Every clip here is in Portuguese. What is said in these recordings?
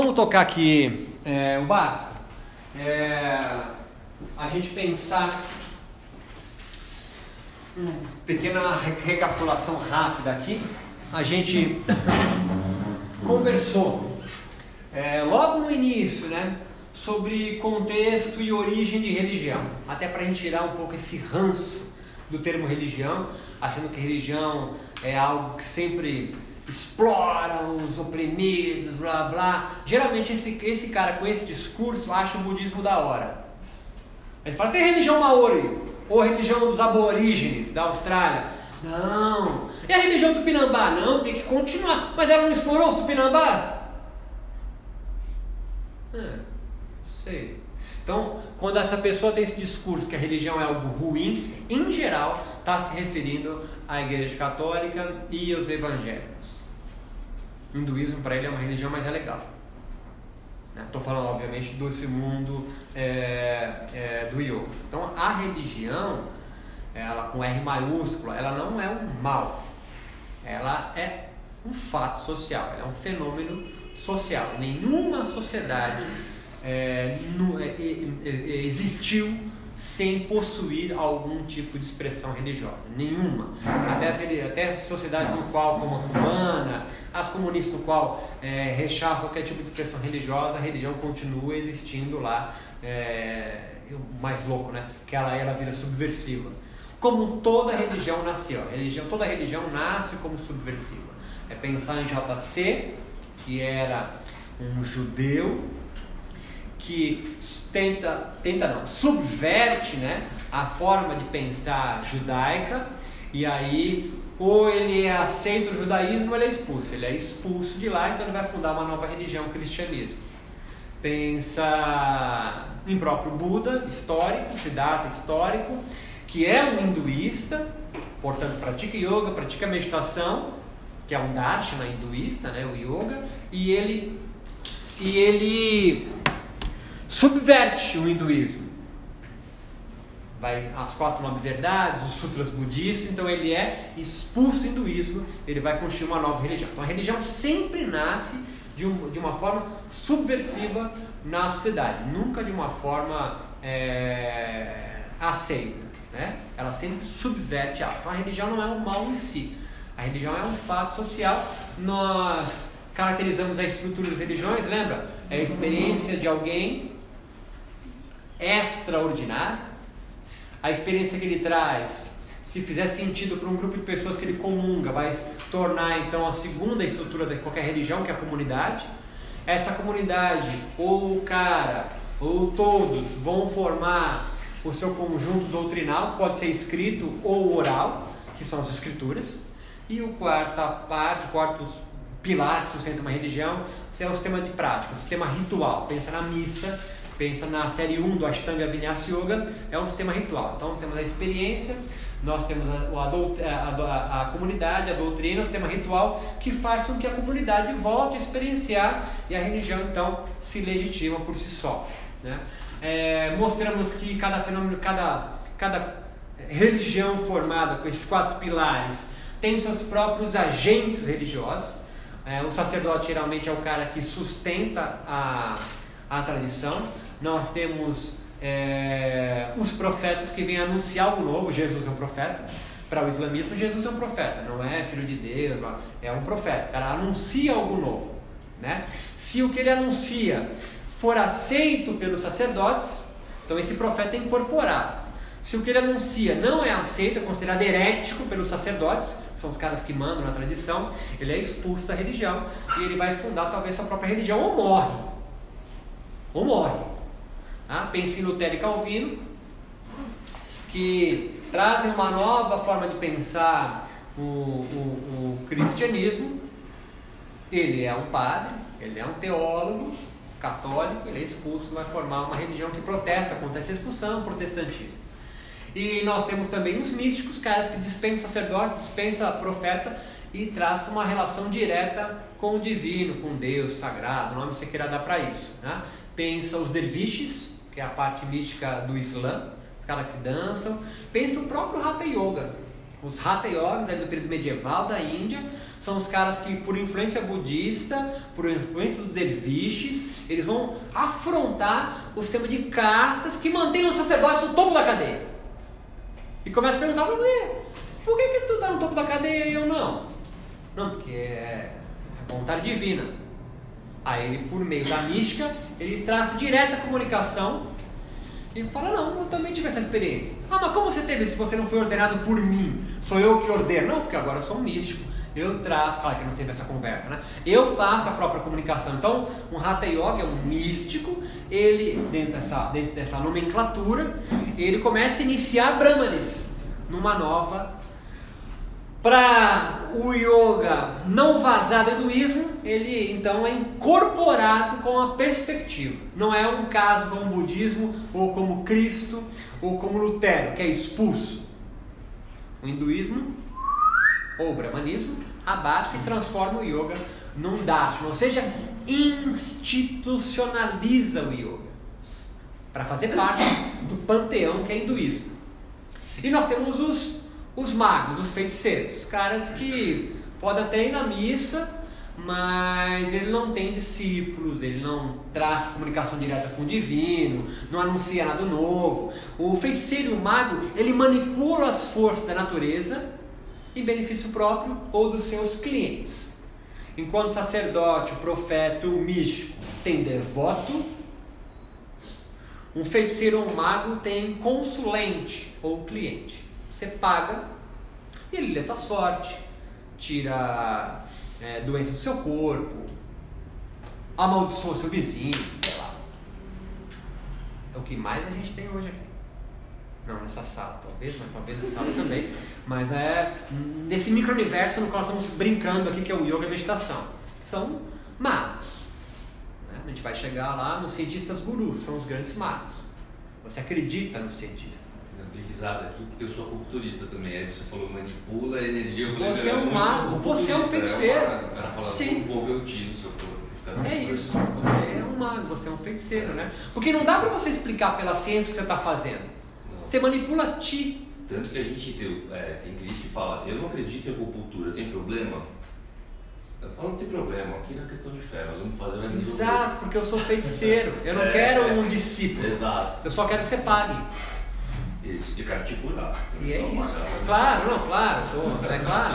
Vamos tocar aqui é, o barco. É, a gente pensar uma pequena recapitulação rápida aqui. A gente conversou é, logo no início, né, sobre contexto e origem de religião, até para a gente tirar um pouco esse ranço do termo religião, achando que religião é algo que sempre explora os oprimidos, blá blá. Geralmente esse, esse cara com esse discurso acha o budismo da hora. Ele fala, é religião maori, ou religião dos aborígenes da Austrália. Não. E a religião tupinambá? Não, tem que continuar. Mas ela não explorou os tupinambás? É, sei. Então, quando essa pessoa tem esse discurso que a religião é algo ruim, em geral, está se referindo à Igreja Católica e aos evangélicos. O hinduísmo para ele é uma religião mais legal. Estou né? falando, obviamente, desse mundo é, é, do yoga. Então, a religião, ela com R maiúscula, ela não é um mal. Ela é um fato social, ela é um fenômeno social. Nenhuma sociedade é, no, é, é, é, existiu sem possuir algum tipo de expressão religiosa. Nenhuma. Até as, até as sociedades no qual, como a cubana, as comunistas no qual é, rechaçam qualquer tipo de expressão religiosa, a religião continua existindo lá. É, mais louco, né? Que ela, ela vira subversiva. Como toda religião nasceu. Religião, toda religião nasce como subversiva. É pensar em JC, que era um judeu que tenta, tenta não, subverte né, a forma de pensar judaica e aí ou ele aceita o judaísmo ou ele é expulso. Ele é expulso de lá, então ele vai fundar uma nova religião, o cristianismo. Pensa em próprio Buda, histórico, Siddhartha histórico, que é um hinduísta, portanto pratica yoga, pratica meditação, que é um darshana hinduísta, né, o yoga, e ele e ele subverte o hinduísmo. Vai as quatro nove verdades, os sutras budistas, então ele é expulso do hinduísmo, ele vai construir uma nova religião. Então a religião sempre nasce de, um, de uma forma subversiva na sociedade, nunca de uma forma é, aceita. Né? Ela sempre subverte algo. Então a religião não é um mal em si, a religião é um fato social. Nós caracterizamos a estrutura das religiões, lembra? É a experiência de alguém extraordinário. A experiência que ele traz, se fizer sentido para um grupo de pessoas que ele comunga, vai tornar então a segunda estrutura de qualquer religião, que é a comunidade. Essa comunidade, ou o cara, ou todos, vão formar o seu conjunto doutrinal, pode ser escrito ou oral, que são as escrituras. E o quarta parte, o quarto pilar que sustenta uma religião, é o sistema de prática, o sistema ritual. Pensa na missa, pensa na série 1 do Ashtanga Vinyasa Yoga, é um sistema ritual. Então temos a experiência, nós temos a, a, a, a, comunidade, a doutrina, o sistema ritual que faz com que a comunidade volte a experienciar e a religião então se legitima por si só. Né? É, mostramos que cada fenômeno, cada, cada religião formada com esses quatro pilares tem seus próprios agentes religiosos. É, o sacerdote geralmente é o cara que sustenta a, a tradição nós temos é, os profetas que vêm anunciar algo novo. Jesus é um profeta. Para o islamismo, Jesus é um profeta, não é filho de Deus, é um profeta. Cara anuncia algo novo. Né? Se o que ele anuncia for aceito pelos sacerdotes, então esse profeta é incorporado. Se o que ele anuncia não é aceito, é considerado herético pelos sacerdotes, são os caras que mandam na tradição, ele é expulso da religião e ele vai fundar talvez sua própria religião ou morre. Ou morre. Ah, em Lutero e Calvino, que trazem uma nova forma de pensar o, o, o cristianismo. Ele é um padre, ele é um teólogo católico, ele é expulso, vai formar uma religião que protesta contra essa expulsão, protestantismo. E nós temos também os místicos, caras que dispensam sacerdote, dispensam profeta e traz uma relação direta com o divino, com Deus sagrado, o nome que você queira dar para isso. Né? Pensa os derviches, que é a parte mística do Islã, os caras que dançam. Pensa o próprio Hatha Yoga. Os Hatha Yogas do período medieval da Índia são os caras que, por influência budista, por influência dos derviches, eles vão afrontar o sistema de castas que mantém o sacerdócio no topo da cadeia. E começa a perguntar para por que, que tu está no topo da cadeia e eu não? Não, porque é, é vontade divina. Aí ele, por meio da mística, ele traz direta comunicação e fala, não, eu também tive essa experiência. Ah, mas como você teve se você não foi ordenado por mim? Sou eu que ordeno. Não, porque agora eu sou um místico. Eu traço, claro que não teve essa conversa, né? Eu faço a própria comunicação. Então, um Hatha Yoga é um místico, ele, dentro dessa, dentro dessa nomenclatura, ele começa a iniciar Brahmanes numa nova para o yoga não vazar do hinduísmo, ele então é incorporado com a perspectiva. Não é um caso como o budismo, ou como Cristo, ou como Lutero, que é expulso. O hinduísmo, ou o brahmanismo, abate e transforma o yoga num darshan, ou seja, institucionaliza o yoga para fazer parte do panteão que é hinduísmo. E nós temos os os magos, os feiticeiros, caras que podem até ir na missa, mas ele não tem discípulos, ele não traz comunicação direta com o divino, não anuncia nada novo. O feiticeiro e o mago, ele manipula as forças da natureza em benefício próprio ou dos seus clientes. Enquanto o sacerdote, o profeta, o místico tem devoto, um feiticeiro ou um mago tem consulente ou cliente. Você paga e ele lê tua sorte, tira é, doença do seu corpo, amaldiçoa seu vizinho, sei lá. É o que mais a gente tem hoje aqui. Não nessa sala, talvez, mas talvez nessa sala também. Mas é nesse micro-universo no qual estamos brincando aqui, que é o yoga e a meditação. São magos. Né? A gente vai chegar lá nos cientistas gurus, são os grandes magos. Você acredita no cientista dei risada aqui porque eu sou acupunturista também. Aí você falou manipula a energia. Você é um mago, você é um feiticeiro. Ela fala, Sim. mover o ti no seu corpo. É isso, você é um mago, você é um feiticeiro, né? Porque não dá para você explicar pela ciência o que você está fazendo. Não. Você manipula ti. Tanto que a gente tem, é, tem cliente que fala, eu não acredito em acupuntura, tem problema? Eu falo, não tem problema, aqui na questão de fé, nós vamos fazer, vai. Exato, porque eu sou feiticeiro, eu não é, quero um discípulo. Exato. Eu só quero que você pague. Isso, de cara te curar. E é isso. Claro, não, claro, tô, é claro.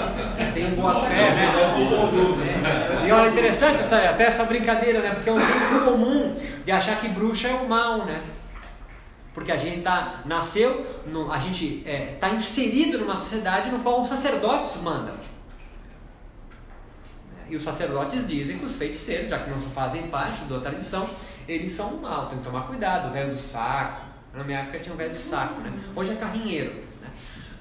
Tem boa fé, né? E olha, interessante essa, até essa brincadeira, né? Porque é um senso comum de achar que bruxa é o mal, né? Porque a gente tá, nasceu, no, a gente está é, tá inserido numa sociedade no qual os sacerdotes mandam. E os sacerdotes dizem que os feiticeiros, já que não fazem parte da tradição, eles são mal, tem que tomar cuidado, o velho do saco, na minha época tinha um velho de saco, né? Hoje é carrinheiro, né?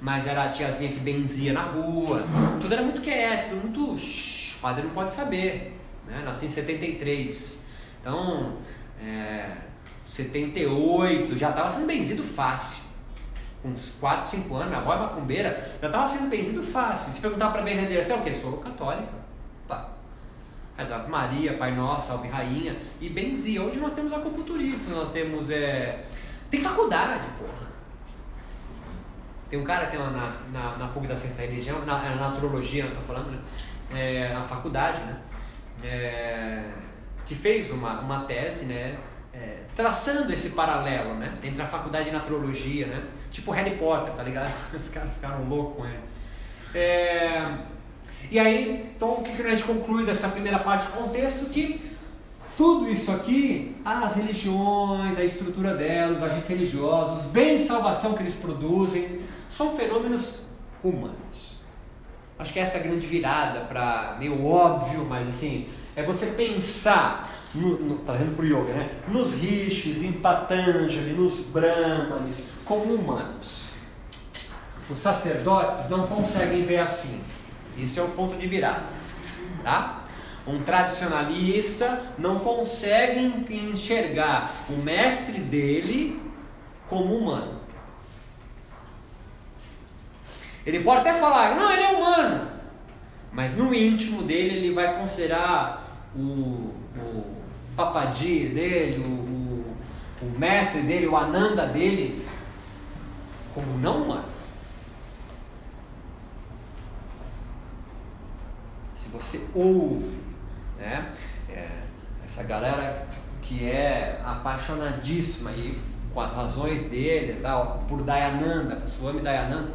Mas era a tiazinha que benzia na rua. Tudo era muito quieto, tudo muito. Shh, o padre não pode saber. Né? Nasci em 73. Então, é, 78, já estava sendo benzido fácil. Uns 4, 5 anos, a avó é macumbeira, já estava sendo benzido fácil. Se perguntar para a benzedeira, você é o quê? Sou católica. Pá. Rezava Maria, Pai Nosso, Salve Rainha e benzia. Hoje nós temos acupunturistas, nós temos é, tem faculdade, porra. Tem um cara tem uma, na, na, na PUC da Ciência da Religião, na, na Naturologia, não estou falando, né? É, na faculdade, né? É, que fez uma, uma tese, né? É, traçando esse paralelo, né? Entre a faculdade de Naturologia, né? Tipo Harry Potter, tá ligado? Os caras ficaram loucos com ele. É, e aí, então o que, que a gente conclui dessa primeira parte do contexto? Que tudo isso aqui, as religiões, a estrutura delas, os agentes religiosos, os bens de salvação que eles produzem, são fenômenos humanos. Acho que essa é a grande virada para meio óbvio, mas assim, é você pensar, no, no, trazendo para o yoga, né? nos rishis, em Patanjali, nos brahmanes, como humanos. Os sacerdotes não conseguem ver assim. Esse é o ponto de virada. Tá? Um tradicionalista não consegue enxergar o mestre dele como humano. Ele pode até falar, não, ele é humano, mas no íntimo dele ele vai considerar o, o dele, o, o, o mestre dele, o ananda dele, como não humano. você ouve, né? É, essa galera que é apaixonadíssima e com as razões dele, por Dayananda, Swami Dayananda,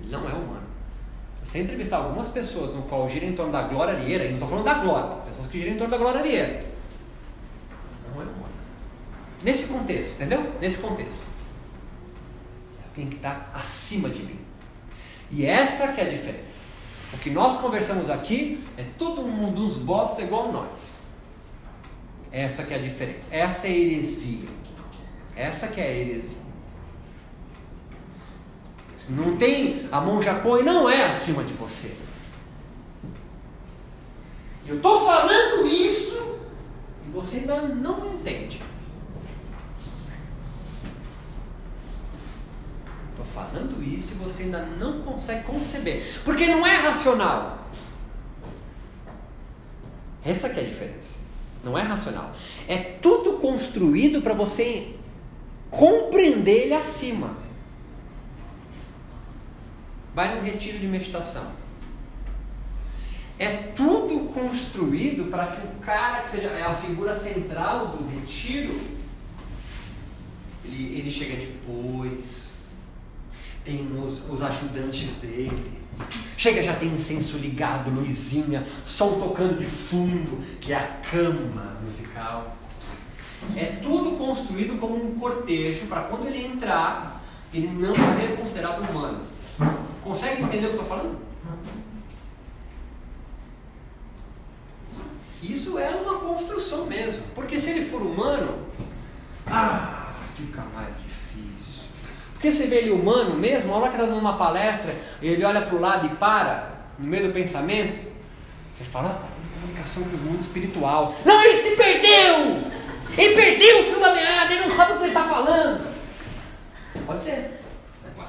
ele não é humano. Se você entrevistar algumas pessoas no qual gira em torno da glória alheira, não estou falando da glória, pessoas que giram em torno da glória alheira, não é humano. Nesse contexto, entendeu? Nesse contexto. É alguém que está acima de mim. E essa que é a diferença. O que nós conversamos aqui é todo mundo uns bosta igual nós. Essa que é a diferença. Essa é a heresia. Essa que é a heresia. Não tem a mão Japão e não é acima de você. Eu estou falando isso e você ainda não entende. Estou falando isso e você ainda não consegue conceber. Porque não é racional. Essa é a diferença. Não é racional. É tudo construído para você compreender ele acima. Vai num retiro de meditação. É tudo construído para que o cara que seja é a figura central do retiro, ele, ele chega depois, tem os, os ajudantes dele, chega já tem incenso ligado, luzinha, som tocando de fundo, que é a cama musical. É tudo construído como um cortejo para quando ele entrar, ele não ser considerado humano. Consegue entender o que eu estou falando? Isso é uma construção mesmo. Porque se ele for humano, ah, fica mais. Porque você vê ele humano mesmo, a hora que está dando uma palestra, ele olha para o lado e para, no meio do pensamento, você fala, ah, tá tendo comunicação com o mundo espiritual. Não, ele se perdeu! Ele perdeu o fio da meada, ele não sabe o que ele está falando. Pode ser. Tá?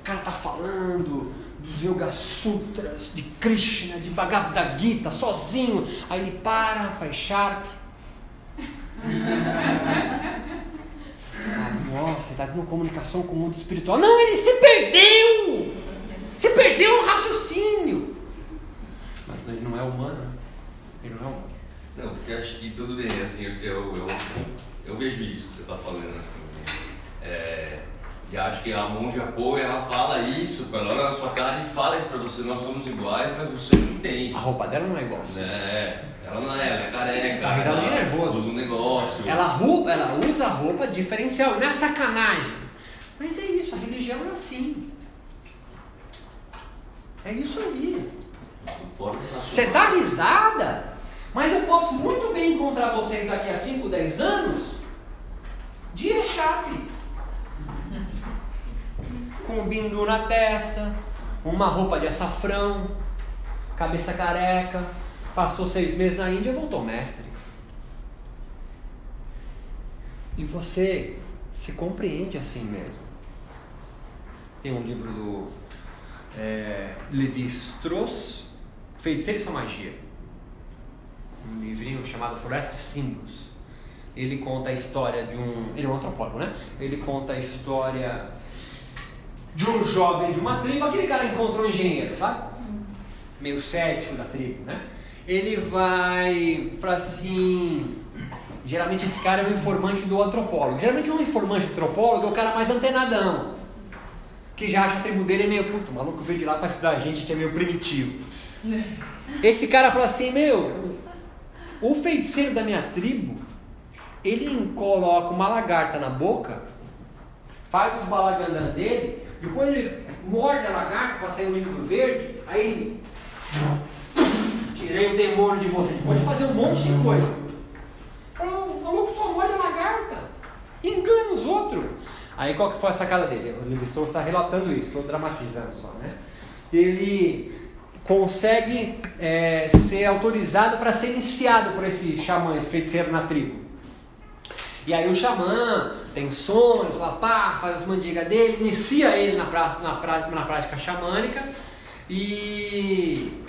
O cara está falando dos Yoga Sutras, de Krishna, de Bhagavad Gita, sozinho. Aí ele para, sharp. Ah, nossa, está tendo comunicação com o mundo espiritual. Não, ele se perdeu! Se perdeu no raciocínio. Mas ele não é humano. Ele não é humano. Não, porque acho que tudo bem, assim, eu, eu, eu, eu vejo isso que você está falando, assim. É, e acho que a monja Poe, ela fala isso, ela olha na sua cara e fala isso pra você, nós somos iguais, mas você não entende. A roupa dela não é igual. É, ela não é, ela é careca. Ela ela nervoso. Usa um negócio. Ela, roupa, ela usa roupa diferencial, não é sacanagem. Mas é isso, a religião é assim. É isso aí. Você dá risada, mas eu posso muito bem encontrar vocês daqui a 5, 10 anos de echarpe. Com um bindu na testa, uma roupa de açafrão, cabeça careca, passou seis meses na Índia e voltou mestre. E você se compreende assim mesmo. Tem um livro do é, Levi Strauss, Feiticeiros com Magia. Um livrinho chamado Floresta de Símbolos. Ele conta a história de um. Ele é um antropólogo, né? Ele conta a história de um jovem de uma tribo. Aquele cara encontrou um engenheiro, sabe? Meio cético da tribo, né? Ele vai falar assim. Geralmente esse cara é um informante do antropólogo. Geralmente um informante antropólogo é o cara mais antenadão. Que já acha a tribo dele é meio. Puto, o maluco veio de lá para estudar a gente, a gente é meio primitivo. Esse cara fala assim: Meu, o feiticeiro da minha tribo, ele coloca uma lagarta na boca, faz os balagandã dele, depois ele morde a lagarta para sair o líquido verde, aí. Tirei o demônio de você. Pode fazer um monte de coisa. O maluco só morde a lagarta. Engana os outros. Aí qual que foi a sacada dele? O Levi está relatando isso, estou dramatizando só, né? Ele consegue é, ser autorizado para ser iniciado por esse xamã, esse feiticeiro na tribo. E aí o xamã tem sonhos, pá, faz as mandigas dele, inicia ele na, pra, na, na prática xamânica e.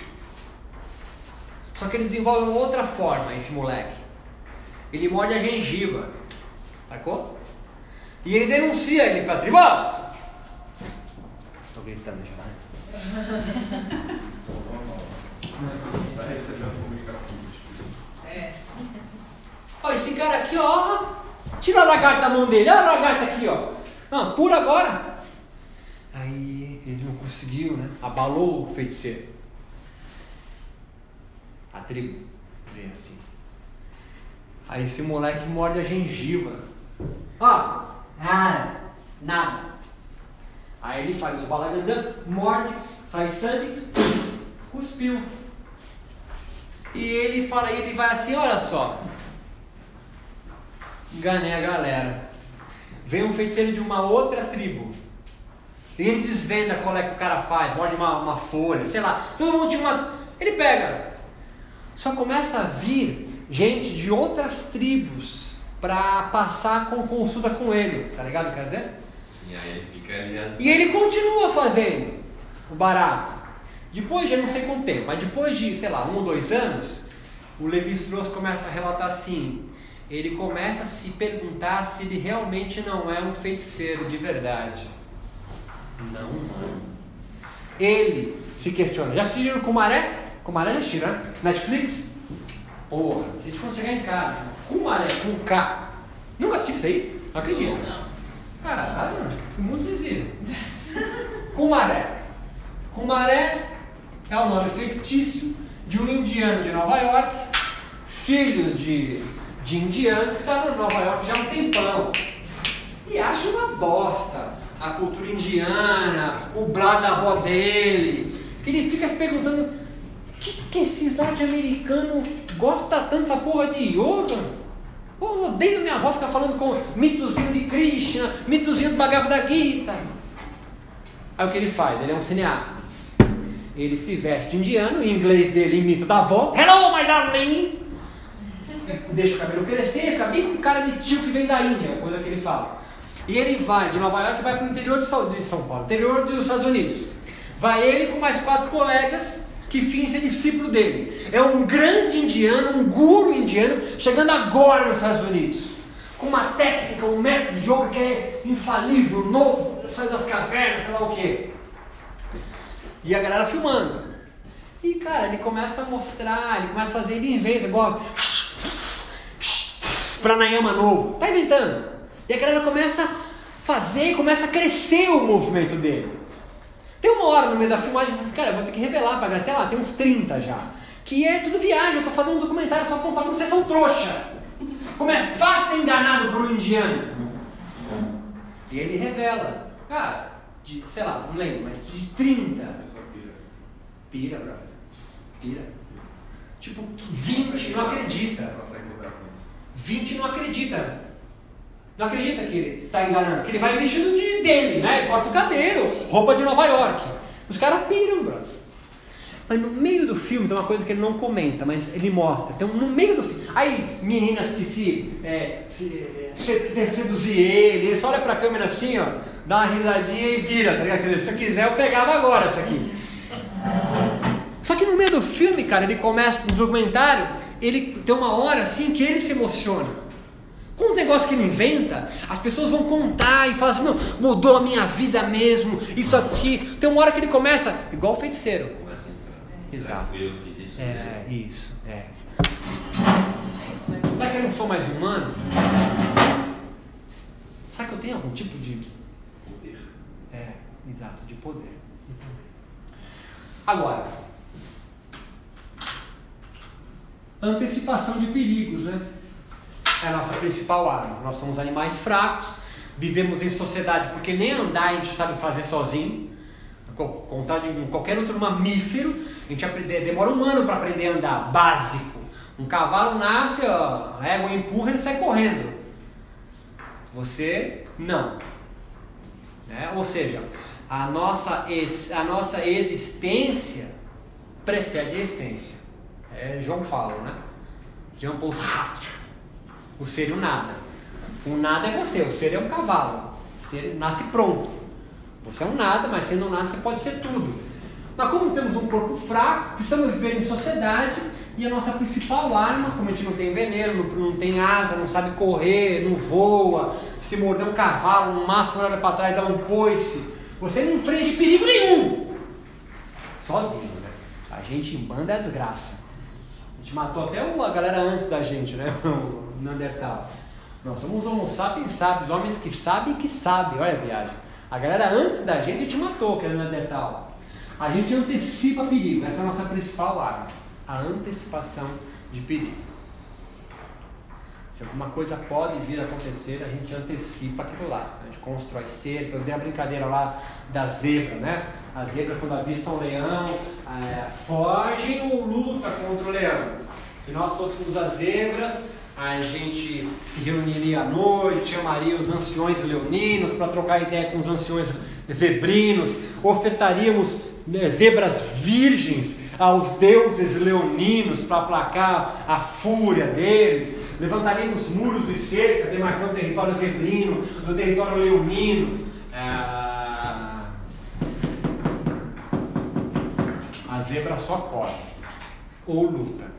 Só que ele desenvolve outra forma, esse moleque. Ele morde a gengiva, sacou? E ele denuncia ele pra tribo. Tô gritando já, né? Vai receber uma comunicação. É. Ó, esse cara aqui, ó. Tira a lagarta da mão dele. Olha a lagarta aqui, ó. Não, cura agora. Aí ele não conseguiu, né? Abalou o feiticeiro. Tribo vê assim. Aí esse moleque morde a gengiva. Ó, nada, nada. Aí ele faz os balagandã, morde, sai sangue, cuspiu. E ele fala, ele vai assim, olha só. Enganei a galera. Vem um feiticeiro de uma outra tribo. E ele desvenda qual é que o cara faz, morde uma, uma folha, sei lá. Todo mundo tinha uma. Ele pega. Só começa a vir gente de outras tribos para passar com consulta com ele. Tá ligado? Quer dizer? Sim, aí ele fica ali. a- E ele continua fazendo o barato. Depois de não sei quanto tempo, mas depois de, sei lá, um ou dois anos, o Levi Strauss começa a relatar assim. Ele começa a se perguntar se ele realmente não é um feiticeiro de verdade. Não, mano. Ele se questiona. Já com Maré? Com Maré já assistiram, né? Netflix? Porra, se a gente for chegar em casa, com Maré, com K. Nunca assistiu isso aí? Não acredito. Não. Caralho, fui muito visível. Cumaré. Cumaré é o nome fictício de um indiano de Nova York, filho de, de indiano, que está em Nova York já há um tempão. E acha uma bosta a cultura indiana, o blá da avó dele. Ele fica se perguntando: que, que esses norte-americanos gostam tanto dessa porra de yoga? Eu odeio minha avó ficar falando com mitozinho de Krishna, mitozinho do Bhagavad Gita. Aí o que ele faz? Ele é um cineasta. Ele se veste indiano, em inglês dele imita da avó. Hello, my darling! Deixa o cabelo crescer, fica bem com cara de tio que vem da Índia, é coisa que ele fala. E ele vai de Nova York vai para o interior de São Paulo, interior dos Estados Unidos. Vai ele com mais quatro colegas que fingem ser discípulo dele. É um grande indiano, um guru indiano, chegando agora nos Estados Unidos. Com uma técnica, um método de yoga que é infalível, novo, sai das cavernas, sei lá o quê. E a galera filmando. E cara, ele começa a mostrar, ele começa a fazer, ele inventa, igual pranayama novo. Tá inventando. E a galera começa a fazer, começa a crescer o movimento dele. Tem uma hora no meio da filmagem que eu falei, cara, eu vou ter que revelar pra galera, sei lá, tem uns 30 já. Que é tudo viagem, eu tô fazendo um documentário só pra mostrar como vocês são trouxa. Como é fácil ser enganado por um indiano. E ele revela, cara, de, sei lá, não lembro, mas de 30. A pessoa pira. Pira, brother. Pira. Tipo, 20 não acredita. Não consegue lidar com isso. 20 não acredita. Não acredita que ele está enganando. Que ele vai vestido de dele, né? Corta o cabelo, roupa de Nova York. Os caras piram, brother. Mas no meio do filme tem uma coisa que ele não comenta, mas ele mostra. Então, no meio do filme. Aí, meninas que se, é, se, se- seduzir ele, ele só olha pra câmera assim, ó, dá uma risadinha e vira, tá ligado? Quer dizer, se eu quiser, eu pegava agora isso aqui. Só que no meio do filme, cara, ele começa, no documentário, ele tem uma hora assim que ele se emociona. Com os negócios que ele inventa, as pessoas vão contar e falam assim, não, mudou a minha vida mesmo, isso aqui. Tem uma hora que ele começa, igual o feiticeiro. Começa a entrar. Exato. Eu fiz isso. É, né? isso, é. Será que eu não sou mais humano? Será que eu tenho algum tipo de. Poder. É, exato, de poder. Agora, antecipação de perigos, né? É a nossa principal arma. Nós somos animais fracos, vivemos em sociedade porque nem andar a gente sabe fazer sozinho. Ao contrário de qualquer outro mamífero, a gente aprende, demora um ano para aprender a andar, básico. Um cavalo nasce, ó, a égua empurra, ele sai correndo. Você não. Né? Ou seja, a nossa, ex- a nossa existência precede a essência. É João Paulo, né? Jean Paul Sartre. O ser e o nada. O nada é você, o ser é um cavalo. O ser nasce pronto. Você é um nada, mas sendo um nada você pode ser tudo. Mas como temos um corpo fraco, precisamos viver em sociedade e a nossa principal arma, como a gente não tem veneno, não, tem asa, não sabe correr, não voa, se morder um cavalo, no máximo olha para trás dá um coice, você não infringe perigo nenhum. sozinho, né? A gente em banda é desgraça. A gente matou até a galera antes da gente, né? Neandertal. Nós somos homo sapiens sábios, homens que sabem que sabem. Olha a viagem. A galera antes da gente, gente matou, que era o Neandertal. A gente antecipa perigo. Essa é a nossa principal arma. A antecipação de perigo. Se alguma coisa pode vir a acontecer, a gente antecipa aquilo lá. A gente constrói cerca. Eu dei a brincadeira lá da zebra, né? A zebra, quando avista um leão, é, foge ou luta contra o leão. Se nós fôssemos as zebras, a gente se reuniria à noite, chamaria os anciões leoninos para trocar ideia com os anciões zebrinos, ofertaríamos né, zebras virgens aos deuses leoninos para aplacar a fúria deles levantaríamos muros e cercas, demarcando o território zebrino, do território leonino. Ah, a zebra só corre ou luta.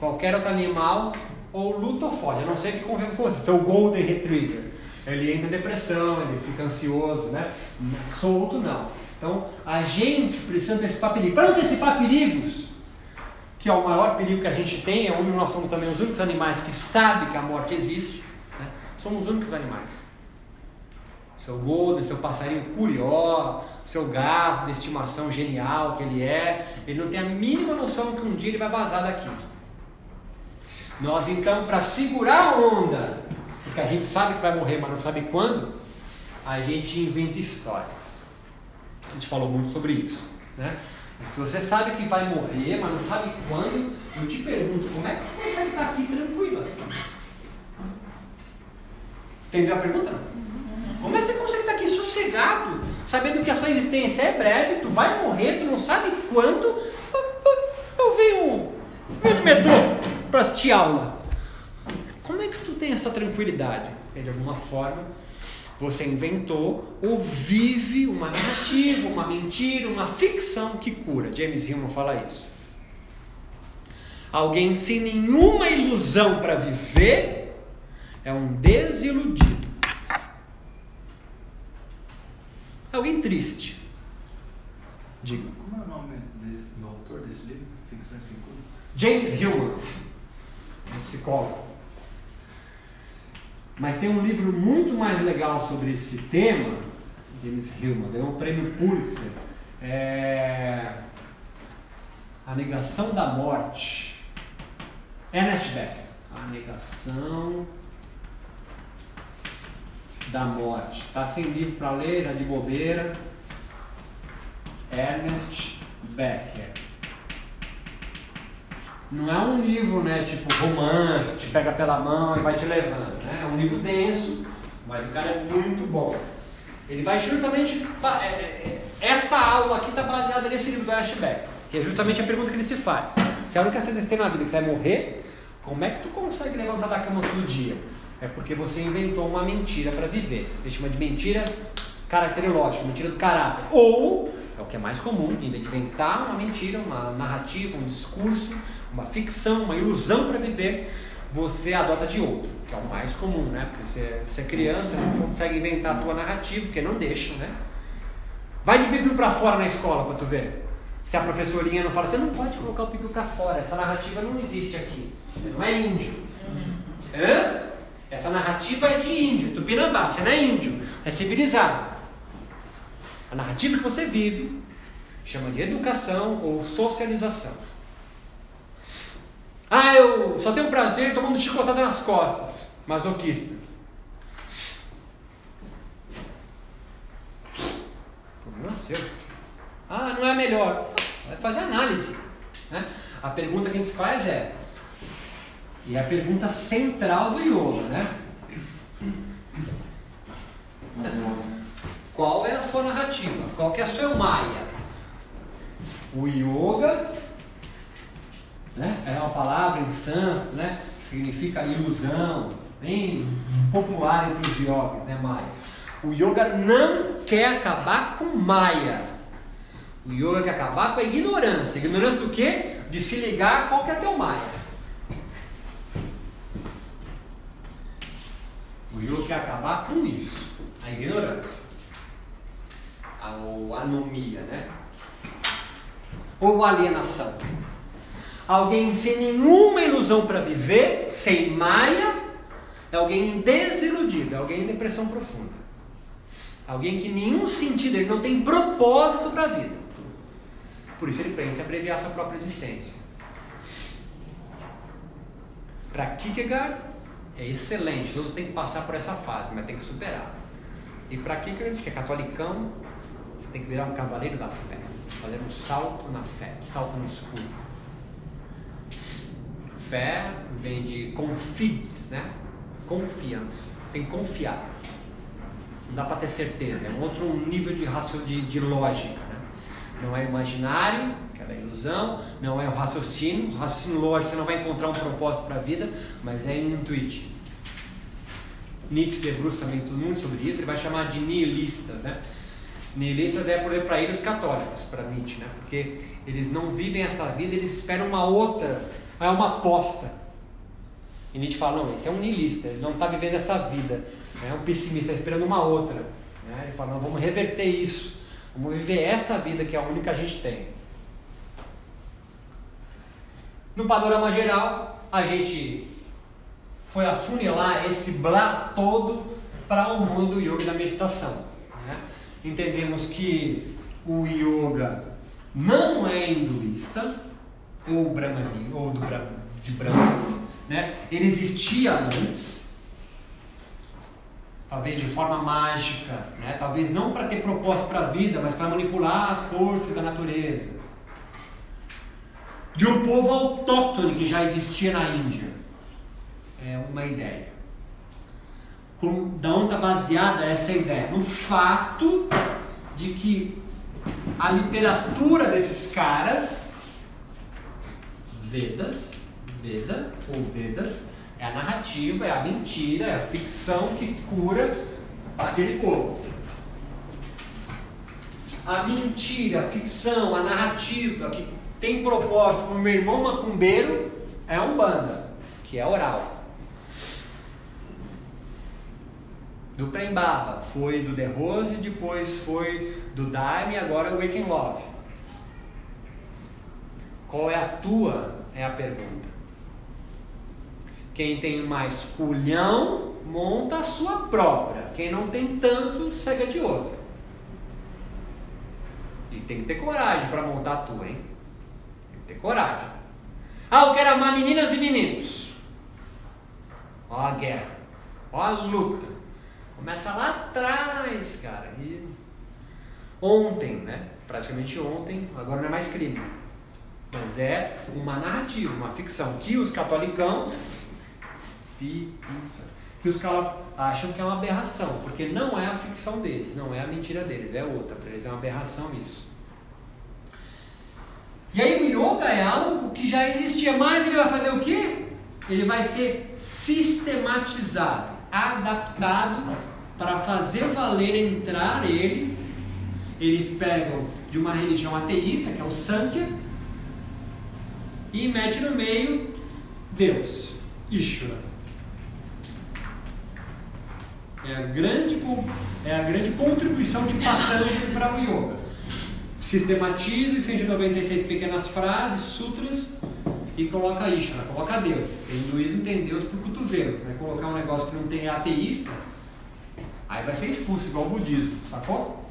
Qualquer outro animal ou foge, a não ser que convenha com você. Então, o Golden Retriever, ele entra em depressão, ele fica ansioso, né? Solto não. Então, a gente precisa antecipar perigos. Para antecipar perigos, que é o maior perigo que a gente tem, é onde nós somos também os únicos animais que sabem que a morte existe. Né? Somos os únicos animais. Seu golden, seu passarinho curió, seu gato de estimação genial que ele é, ele não tem a mínima noção que um dia ele vai vazar daqui. Nós então, para segurar a onda, porque a gente sabe que vai morrer, mas não sabe quando, a gente inventa histórias. A gente falou muito sobre isso. Né? Se você sabe que vai morrer, mas não sabe quando, eu te pergunto, como é que você consegue estar aqui tranquila? Entendeu a pergunta? Como é que você consegue estar aqui sossegado, sabendo que a sua existência é breve, tu vai morrer, tu não sabe quando? Eu venho, venho de metrô para assistir aula. Como é que tu tem essa tranquilidade? De alguma forma, você inventou ou vive uma narrativa, uma mentira, uma ficção que cura. James Hillman fala isso. Alguém sem nenhuma ilusão para viver é um desiludido. Alguém triste. Diga. Como é o nome do autor desse livro? Ficções que curam? James Hillman, um psicólogo. Mas tem um livro muito mais legal sobre esse tema, James Hillman, ganhou um prêmio Pulitzer. É... A Negação da Morte. Ernest Becker. A Negação da Morte. Tá sem livro para ler, tá de bobeira. Ernest Becker. Não é um livro, né, tipo romance, te pega pela mão e vai te levando, né? É um livro denso, mas o cara é muito bom. Ele vai justamente. É, é, essa aula aqui está baseada nesse livro do Ashbeck, que é justamente a pergunta que ele se faz. Se a única certeza que tem na vida é que você vai morrer, como é que tu consegue levantar da cama todo dia? É porque você inventou uma mentira para viver. Ele chama de mentira caracterológica, mentira do caráter. Ou, é o que é mais comum, em vez de inventar uma mentira, uma narrativa, um discurso, uma ficção, uma ilusão para viver, você adota de outro, que é o mais comum, né? Porque você, você é criança, não consegue inventar a tua narrativa, porque não deixa, né? Vai de pipiu para fora na escola para tu ver. Se a professorinha não fala, você não pode colocar o pipiu para fora, essa narrativa não existe aqui. Você não é índio. Hã? Essa narrativa é de índio, Tupinambá, você não é índio, é civilizado. A narrativa que você vive chama de educação ou socialização. Ah, eu só tenho prazer tomando chicotada nas costas. Masoquista. Problema seu. Ah, não é melhor. Vai fazer análise. Né? A pergunta que a gente faz é, e é a pergunta central do yoga, né? Qual é a sua narrativa? Qual que é a sua maia? O yoga né? é uma palavra em sânscrito, né? significa ilusão, bem popular entre os yogis, né, Maya? O yoga não quer acabar com Maya. O yoga quer acabar com a ignorância. Ignorância do quê? De se ligar a qual que é teu Maya. O yoga quer acabar com isso, a ignorância. Ou anomia, né? Ou alienação. Alguém sem nenhuma ilusão para viver, sem maia, é alguém desiludido, é alguém em depressão profunda. Alguém que nenhum sentido, ele não tem propósito para a vida. Por isso ele pensa em abreviar sua própria existência. Para Kierkegaard é excelente, todos têm que passar por essa fase, mas tem que superar. E para Kierkegaard, que é catolicão, você tem que virar um cavaleiro da fé, fazer um salto na fé, um salto no escuro. Fé vem de confides, né? Confiança. Tem que confiar. Não dá para ter certeza. É um outro nível de, de, de lógica. Né? Não é imaginário, que é ilusão. Não é o raciocínio. O raciocínio lógico, você não vai encontrar um propósito para a vida, mas é intuitivo. Nietzsche debruça muito sobre isso. Ele vai chamar de nihilistas, né? Nihilistas é, por exemplo, para eles católicos, para Nietzsche, né? Porque eles não vivem essa vida, eles esperam uma outra, é uma aposta. E Nietzsche fala, não, esse é um niilista, ele não está vivendo essa vida. É um pessimista, está esperando uma outra. Né? Ele fala, não, vamos reverter isso. Vamos viver essa vida que é a única que a gente tem. No panorama geral, a gente foi afunilar esse blá todo para o mundo do yoga da meditação. Entendemos que o yoga não é hinduísta, ou brahmani, ou do, de Brahmas. Né? Ele existia antes, talvez de forma mágica, né? talvez não para ter propósito para a vida, mas para manipular as forças da natureza. De um povo autóctone que já existia na Índia. É uma ideia. Com, da onde está baseada essa ideia? No fato de que a literatura desses caras, Vedas, Veda ou Vedas, é a narrativa, é a mentira, é a ficção que cura aquele povo. A mentira, a ficção, a narrativa que tem propósito como meu irmão macumbeiro é a Umbanda, que é oral. Do Prembaba, foi do The Rose, depois foi do Daime agora é o Waking Love. Qual é a tua? É a pergunta. Quem tem mais culhão, monta a sua própria. Quem não tem tanto, segue de outro. E tem que ter coragem para montar a tua, hein? Tem que ter coragem. Ah, eu quero amar meninas e meninos. Ó a guerra. Ó a luta. Começa lá atrás, cara. E ontem, né? Praticamente ontem, agora não é mais crime. Mas é uma narrativa, uma ficção que os isso, que os caras acham que é uma aberração, porque não é a ficção deles, não é a mentira deles, é outra, para eles é uma aberração isso. E aí o yoga é algo que já existia, mas ele vai fazer o quê? Ele vai ser sistematizado, adaptado para fazer valer entrar ele. Eles pegam de uma religião ateísta, que é o Sankhya, e mete no meio Deus, Ishvara. É a grande, é a grande contribuição de Patanjali para o yoga. Sistematiza em 196 pequenas frases, sutras, e coloca Ishvara, coloca Deus. O hinduísmo tem Deus por cotovelo. Vai colocar um negócio que não tem é ateísta, aí vai ser expulso, igual o budismo, sacou?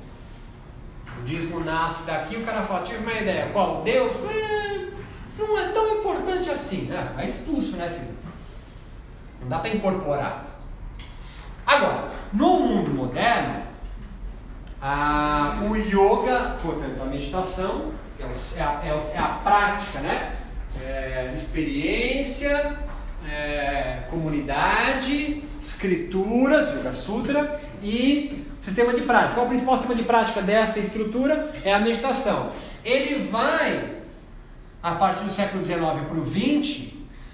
O budismo nasce daqui, o cara fala, tive uma ideia, qual? Deus? É, não é tão importante assim, né? Vai expulso, né, filho? Não dá para incorporar. Agora, no mundo moderno, a- o yoga, portanto, a meditação é, o- é a, é é a prática, né? É, experiência, é, comunidade, escrituras, Yoga Sutra e sistema de prática. Qual o principal sistema de prática dessa estrutura? É a meditação. Ele vai, a partir do século XIX para o XX,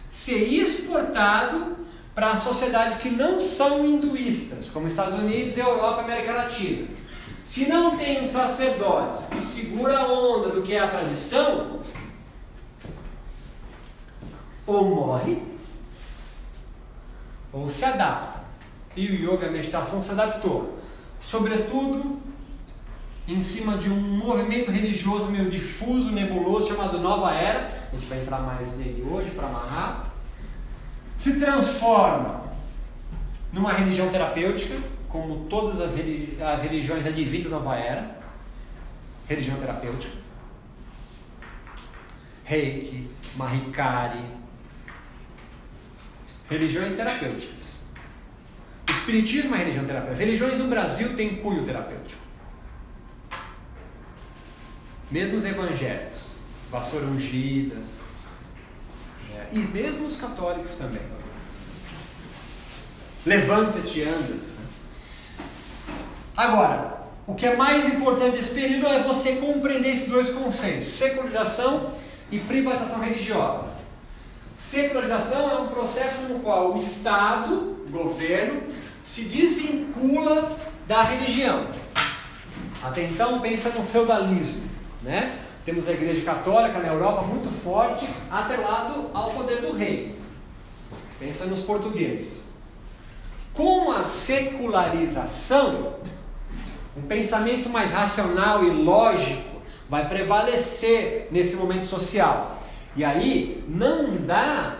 ser exportado para sociedades que não são hinduístas, como Estados Unidos, Europa América Latina. Se não tem um sacerdotes que segura a onda do que é a tradição, ou morre, ou se adapta. E o yoga, a meditação, se adaptou. Sobretudo em cima de um movimento religioso meio difuso, nebuloso, chamado Nova Era. A gente vai entrar mais nele hoje para amarrar. Se transforma numa religião terapêutica, como todas as, religi as religiões advindas da Nova Era. Religião terapêutica. Reiki, Mahikari. Religiões terapêuticas. O Espiritismo é religião terapêutica. As religiões no Brasil têm cunho terapêutico. Mesmo os evangélicos, vassoura ungida, né? e mesmo os católicos também. Levanta-te andas. né? Agora, o que é mais importante desse período é você compreender esses dois conceitos: secularização e privatização religiosa. Secularização é um processo no qual o Estado, o governo, se desvincula da religião. Até então pensa no feudalismo, né? Temos a Igreja Católica na Europa muito forte, atrelado ao poder do rei. Pensa nos portugueses. Com a secularização, um pensamento mais racional e lógico vai prevalecer nesse momento social. E aí não dá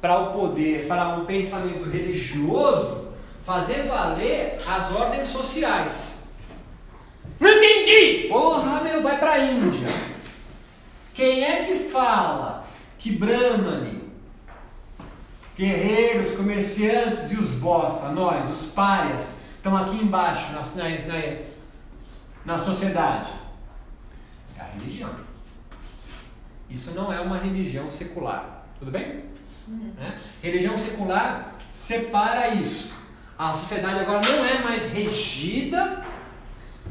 para o poder, para um pensamento religioso, fazer valer as ordens sociais. Não entendi! Porra, meu, vai para a Índia. Quem é que fala que Brahmani, guerreiros, comerciantes e os bosta, nós, os párias, estão aqui embaixo na, na, na sociedade? É a religião. Isso não é uma religião secular. Tudo bem? Uhum. Né? Religião secular separa isso. A sociedade agora não é mais regida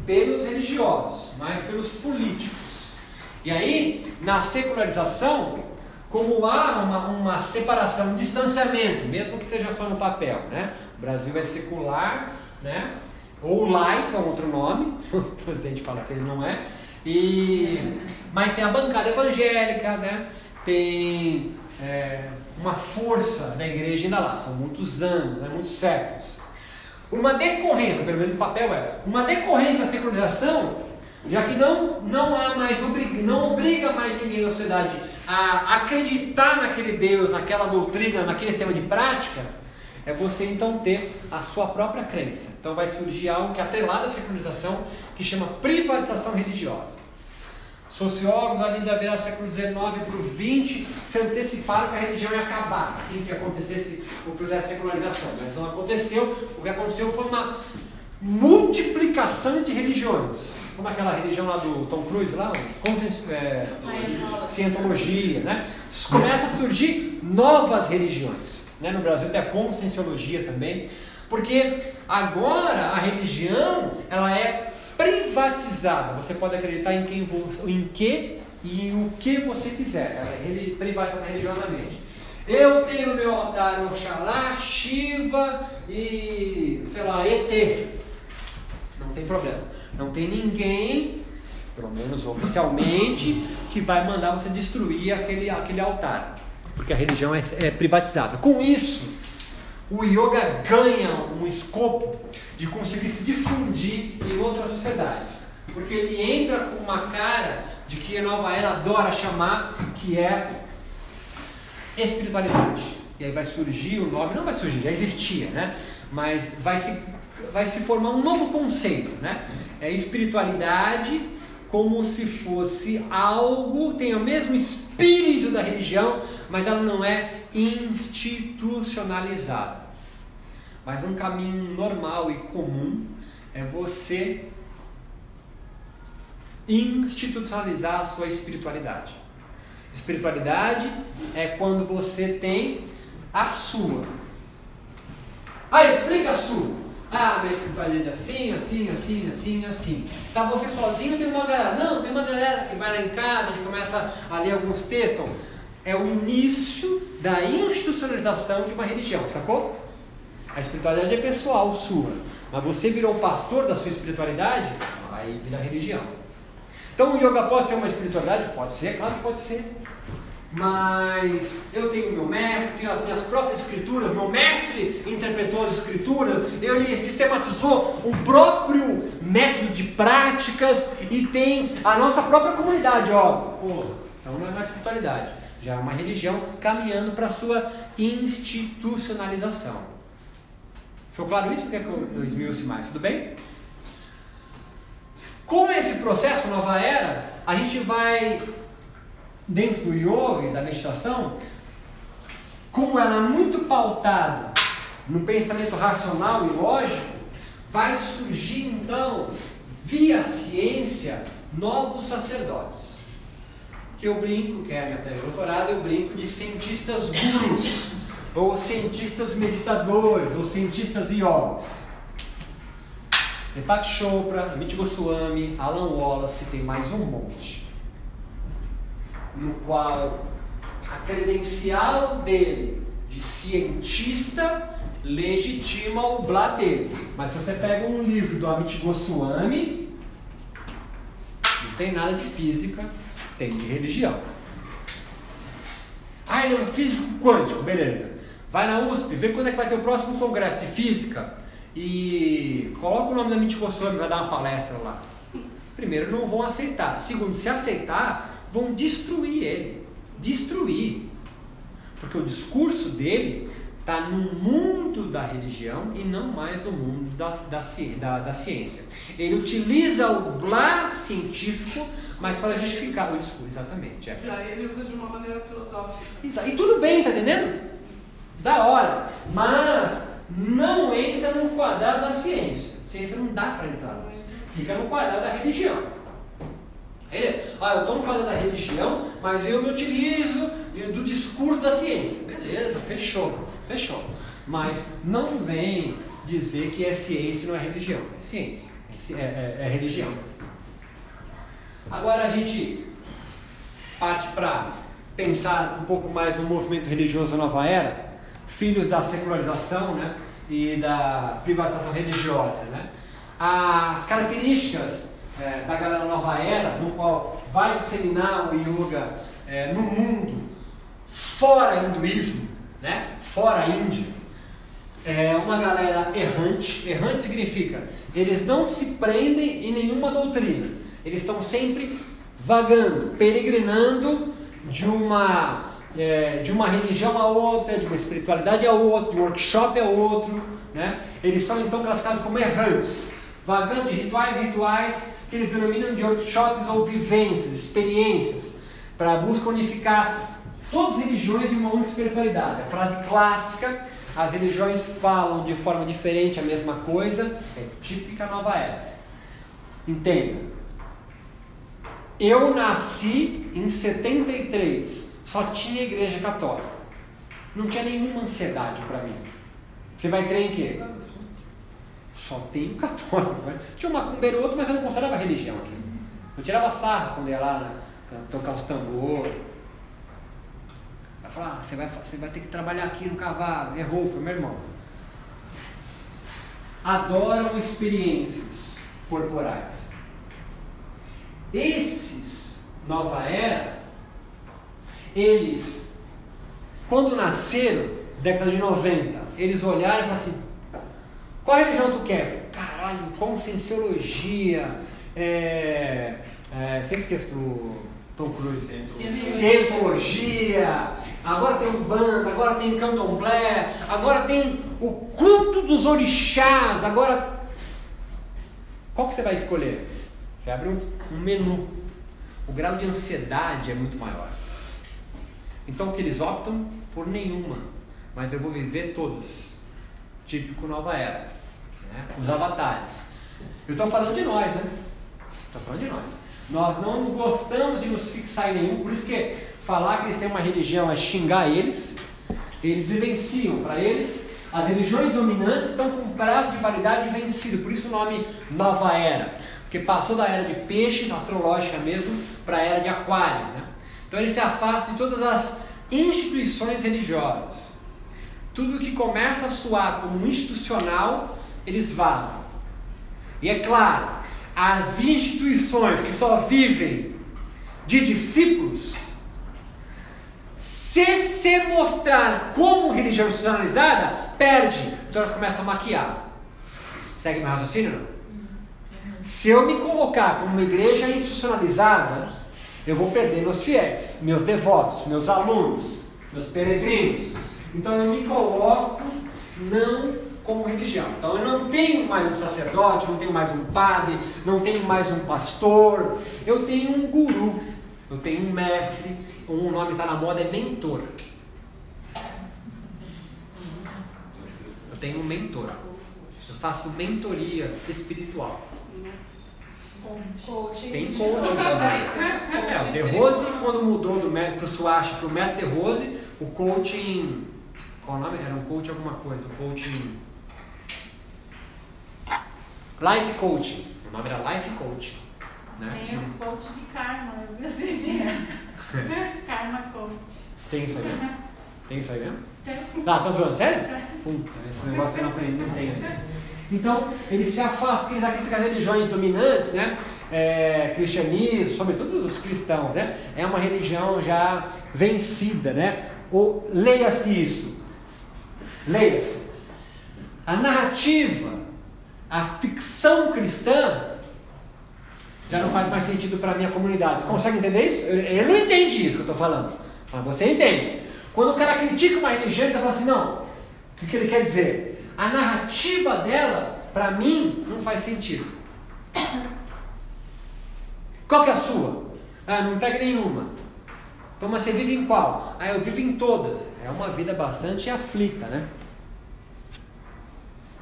pelos religiosos, mas pelos políticos. E aí, na secularização, como há uma, uma separação, um distanciamento, mesmo que seja só no papel, né? O Brasil é secular, né? Ou laico é outro nome, o presidente fala que ele não é, e, mas tem a bancada evangélica, né? tem é, uma força da igreja ainda lá, são muitos anos, né? muitos séculos. Uma decorrência, pelo menos no papel é, uma decorrência da secularização, já que não, não há mais, não obriga mais ninguém na sociedade a acreditar naquele Deus, naquela doutrina, naquele sistema de prática, é você então ter a sua própria crença. Então vai surgir algo que é atrelado à secularização, que chama privatização religiosa. Sociólogos ali da virada do século XIX para o XX se anteciparam que a religião ia acabar, assim que acontecesse o processo de secularização. Mas não aconteceu. O que aconteceu foi uma multiplicação de religiões. Como aquela religião lá do Tom Cruise, lá, é, cientologia, né? Começa a surgir novas religiões. Né? No Brasil tem a conscienciologia também. Porque agora a religião ela é privatizada. Você pode acreditar em quem em que e o que você quiser. Ela é privatizada religiosamente. Eu tenho no meu altar Oxalá, Shiva e, sei lá, ET. Não tem problema. Não tem ninguém, pelo menos oficialmente, que vai mandar você destruir aquele, aquele altar. Porque a religião é, é privatizada. Com isso, o yoga ganha um escopo de conseguir se difundir em outras sociedades. Porque ele entra com uma cara de que a nova era adora chamar, que é espiritualidade. E aí vai surgir o nome, não vai surgir, já existia, né? Mas vai se, vai se formar um novo conceito, né? É espiritualidade como se fosse algo, tem o mesmo espírito da religião, mas ela não é institucionalizada. Mas um caminho normal e comum é você institucionalizar a sua espiritualidade. Espiritualidade é quando você tem a sua. Ah, explica a sua. Ah, minha espiritualidade é assim, assim, assim, assim, assim. Tá você sozinho tem uma galera. Não, tem uma galera que vai lá em casa, a gente começa a ler alguns textos. É o início da institucionalização de uma religião, sacou? A espiritualidade é pessoal, sua. Mas você virou pastor da sua espiritualidade, aí vira religião. Então o yoga pode ser uma espiritualidade? Pode ser, claro que pode ser. Mas eu tenho meu mestre, tenho as minhas próprias escrituras, meu mestre interpretou as escrituras, ele sistematizou um próprio método de práticas e tem a nossa própria comunidade, óbvio. Pô, então não é mais espiritualidade, já é uma religião caminhando para a sua institucionalização. Ficou claro isso? Quer que eu, eu mais? Tudo bem? Com esse processo, nova era, a gente vai dentro do yoga e da meditação, como ela é muito pautada no pensamento racional e lógico, vai surgir então, via ciência, novos sacerdotes. Que eu brinco, que é a minha tese de doutorado, eu brinco de cientistas gurus, ou cientistas meditadores, ou cientistas yogis. Deepak Chopra, Amit Goswami, Alan Wallace, tem mais um monte no qual a credencial dele de cientista legitima o blá dele. Mas se você pega um livro do Amit Goswami, não tem nada de física, tem de religião. Ah, ele é um físico quântico, beleza. Vai na USP, vê quando é que vai ter o próximo congresso de física e coloca o nome da Amit Goswami, vai dar uma palestra lá. Primeiro, não vão aceitar. Segundo, se aceitar, vão destruir ele. Destruir. Porque o discurso dele está no mundo da religião e não mais no mundo da, da, da, da ciência. Ele utiliza o blá científico, mas para justificar o discurso, exatamente. É. Já ele usa de uma maneira filosófica. Exato. E tudo bem, tá entendendo? Da hora. Mas não entra no quadrado da ciência. Ciência não dá para entrar nisso. Fica no quadrado da religião. Ele, ah, eu estou no quadro da religião, mas eu me utilizo do discurso da ciência. Beleza, fechou, fechou. Mas não vem dizer que é ciência e não é religião. É ciência, é, é, é religião. Agora a gente parte para pensar um pouco mais no movimento religioso da nova era, filhos da secularização né, e da privatização religiosa. Né? As características é, da galera nova era, no qual vai disseminar o yoga é, no mundo, fora hinduísmo, né? fora Índia. É uma galera errante. Errante significa eles não se prendem em nenhuma doutrina. Eles estão sempre vagando, peregrinando de uma é, de uma religião a outra, de uma espiritualidade a outra, de um workshop a outro. Né? Eles são então classificados como errantes, vagando de rituais em rituais, que eles denominam de workshops ou vivências, experiências, para buscar unificar todas as religiões em uma única espiritualidade. A frase clássica, as religiões falam de forma diferente a mesma coisa, é típica nova era. Entenda. Eu nasci em 73, só tinha igreja católica. Não tinha nenhuma ansiedade para mim. Você vai crer em quê? Só tem o católico. Né? Tinha um macumbeiro outro, mas eu não considerava religião aqui. Eu tirava sarra quando ia lá né, tocar os tambor. Ela falava, ah, você vai, você vai ter que trabalhar aqui no cavalo. Errou, foi meu irmão. Adoram experiências corporais. Esses, nova era, eles, quando nasceram, década de 90, eles olharam e falaram assim, qual religião tu quer? Caralho, conscienciologia, é, é, sempre esqueço do Tom Cruise. Cientologia, agora tem o banda, agora tem candomblé, agora tem o culto dos orixás, agora... Qual que você vai escolher? Você abre um, um menu. O grau de ansiedade é muito maior. Então o que eles optam? Por nenhuma. Mas eu vou viver todas típico Nova Era, né? os avatares. Eu estou falando de nós, né? Estou falando de nós. Nós não gostamos de nos fixar em nenhum, por isso que falar que eles têm uma religião é xingar eles, eles vivenciam, para eles as religiões dominantes estão com prazo de validade vencido, por isso o nome Nova Era, porque passou da era de peixes, astrológica mesmo, para a era de aquário. Né? Então eles se afastam de todas as instituições religiosas. Tudo que começa a soar como institucional, eles vazam. E é claro, as instituições que só vivem de discípulos Se se mostrar como religião institucionalizada, perde. Então elas começam a maquiar. Segue meu raciocínio? Não? Se eu me colocar como uma igreja institucionalizada, eu vou perder meus fiéis, meus devotos, meus alunos, meus peregrinos. Então eu me coloco não como religião. Então eu não tenho mais um sacerdote, não tenho mais um padre, não tenho mais um pastor, eu tenho um guru, eu tenho um mestre, um nome está na moda é mentor. Eu tenho um mentor. Eu faço mentoria espiritual. Coaching. Tem coaching também. É, o De Rose, quando mudou do método para o Swash para o método De Rose, o coaching. Qual o nome? Era um coach alguma coisa. O coaching. Life coaching. O nome era Life coaching. Né? Tem o coach de karma, eu dia. karma coach. Tem isso aí mesmo? Tem isso aí mesmo? Tem. Ah, tá zoando? Sério? Puta, esse negócio eu não aprendi, não tem. Então, eles se afastam, porque eles acreditam que as religiões dominantes, né? É, cristianismo, sobretudo os cristãos, né? É uma religião já vencida, né? Ou leia-se isso. Leia-se. A narrativa, a ficção cristã já não faz mais sentido para a minha comunidade. Consegue entender isso? Ele não entende isso que eu estou falando. Mas você entende. Quando o cara critica uma religião, ele está falando assim, não. O que, que ele quer dizer? A narrativa dela, para mim, não faz sentido. Qual que é a sua? Ah, não pega nenhuma. Então, mas você vive em qual? Ah, eu vivo em todas. É uma vida bastante aflita, né?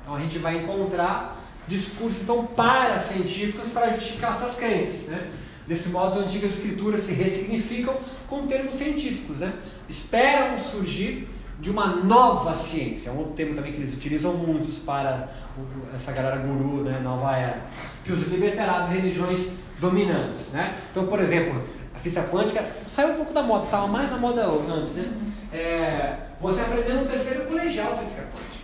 Então a gente vai encontrar discursos então paracientíficos para justificar suas crenças, né? Desse modo, antigas escrituras se ressignificam com termos científicos, né? Esperam surgir de uma nova ciência, é um outro termo também que eles utilizam muitos para essa galera guru, né, nova era, que os libertará das religiões dominantes, né? Então, por exemplo, física quântica saiu um pouco da moda, estava mais na moda antes, né? É, você aprendeu no terceiro colegial física quântica.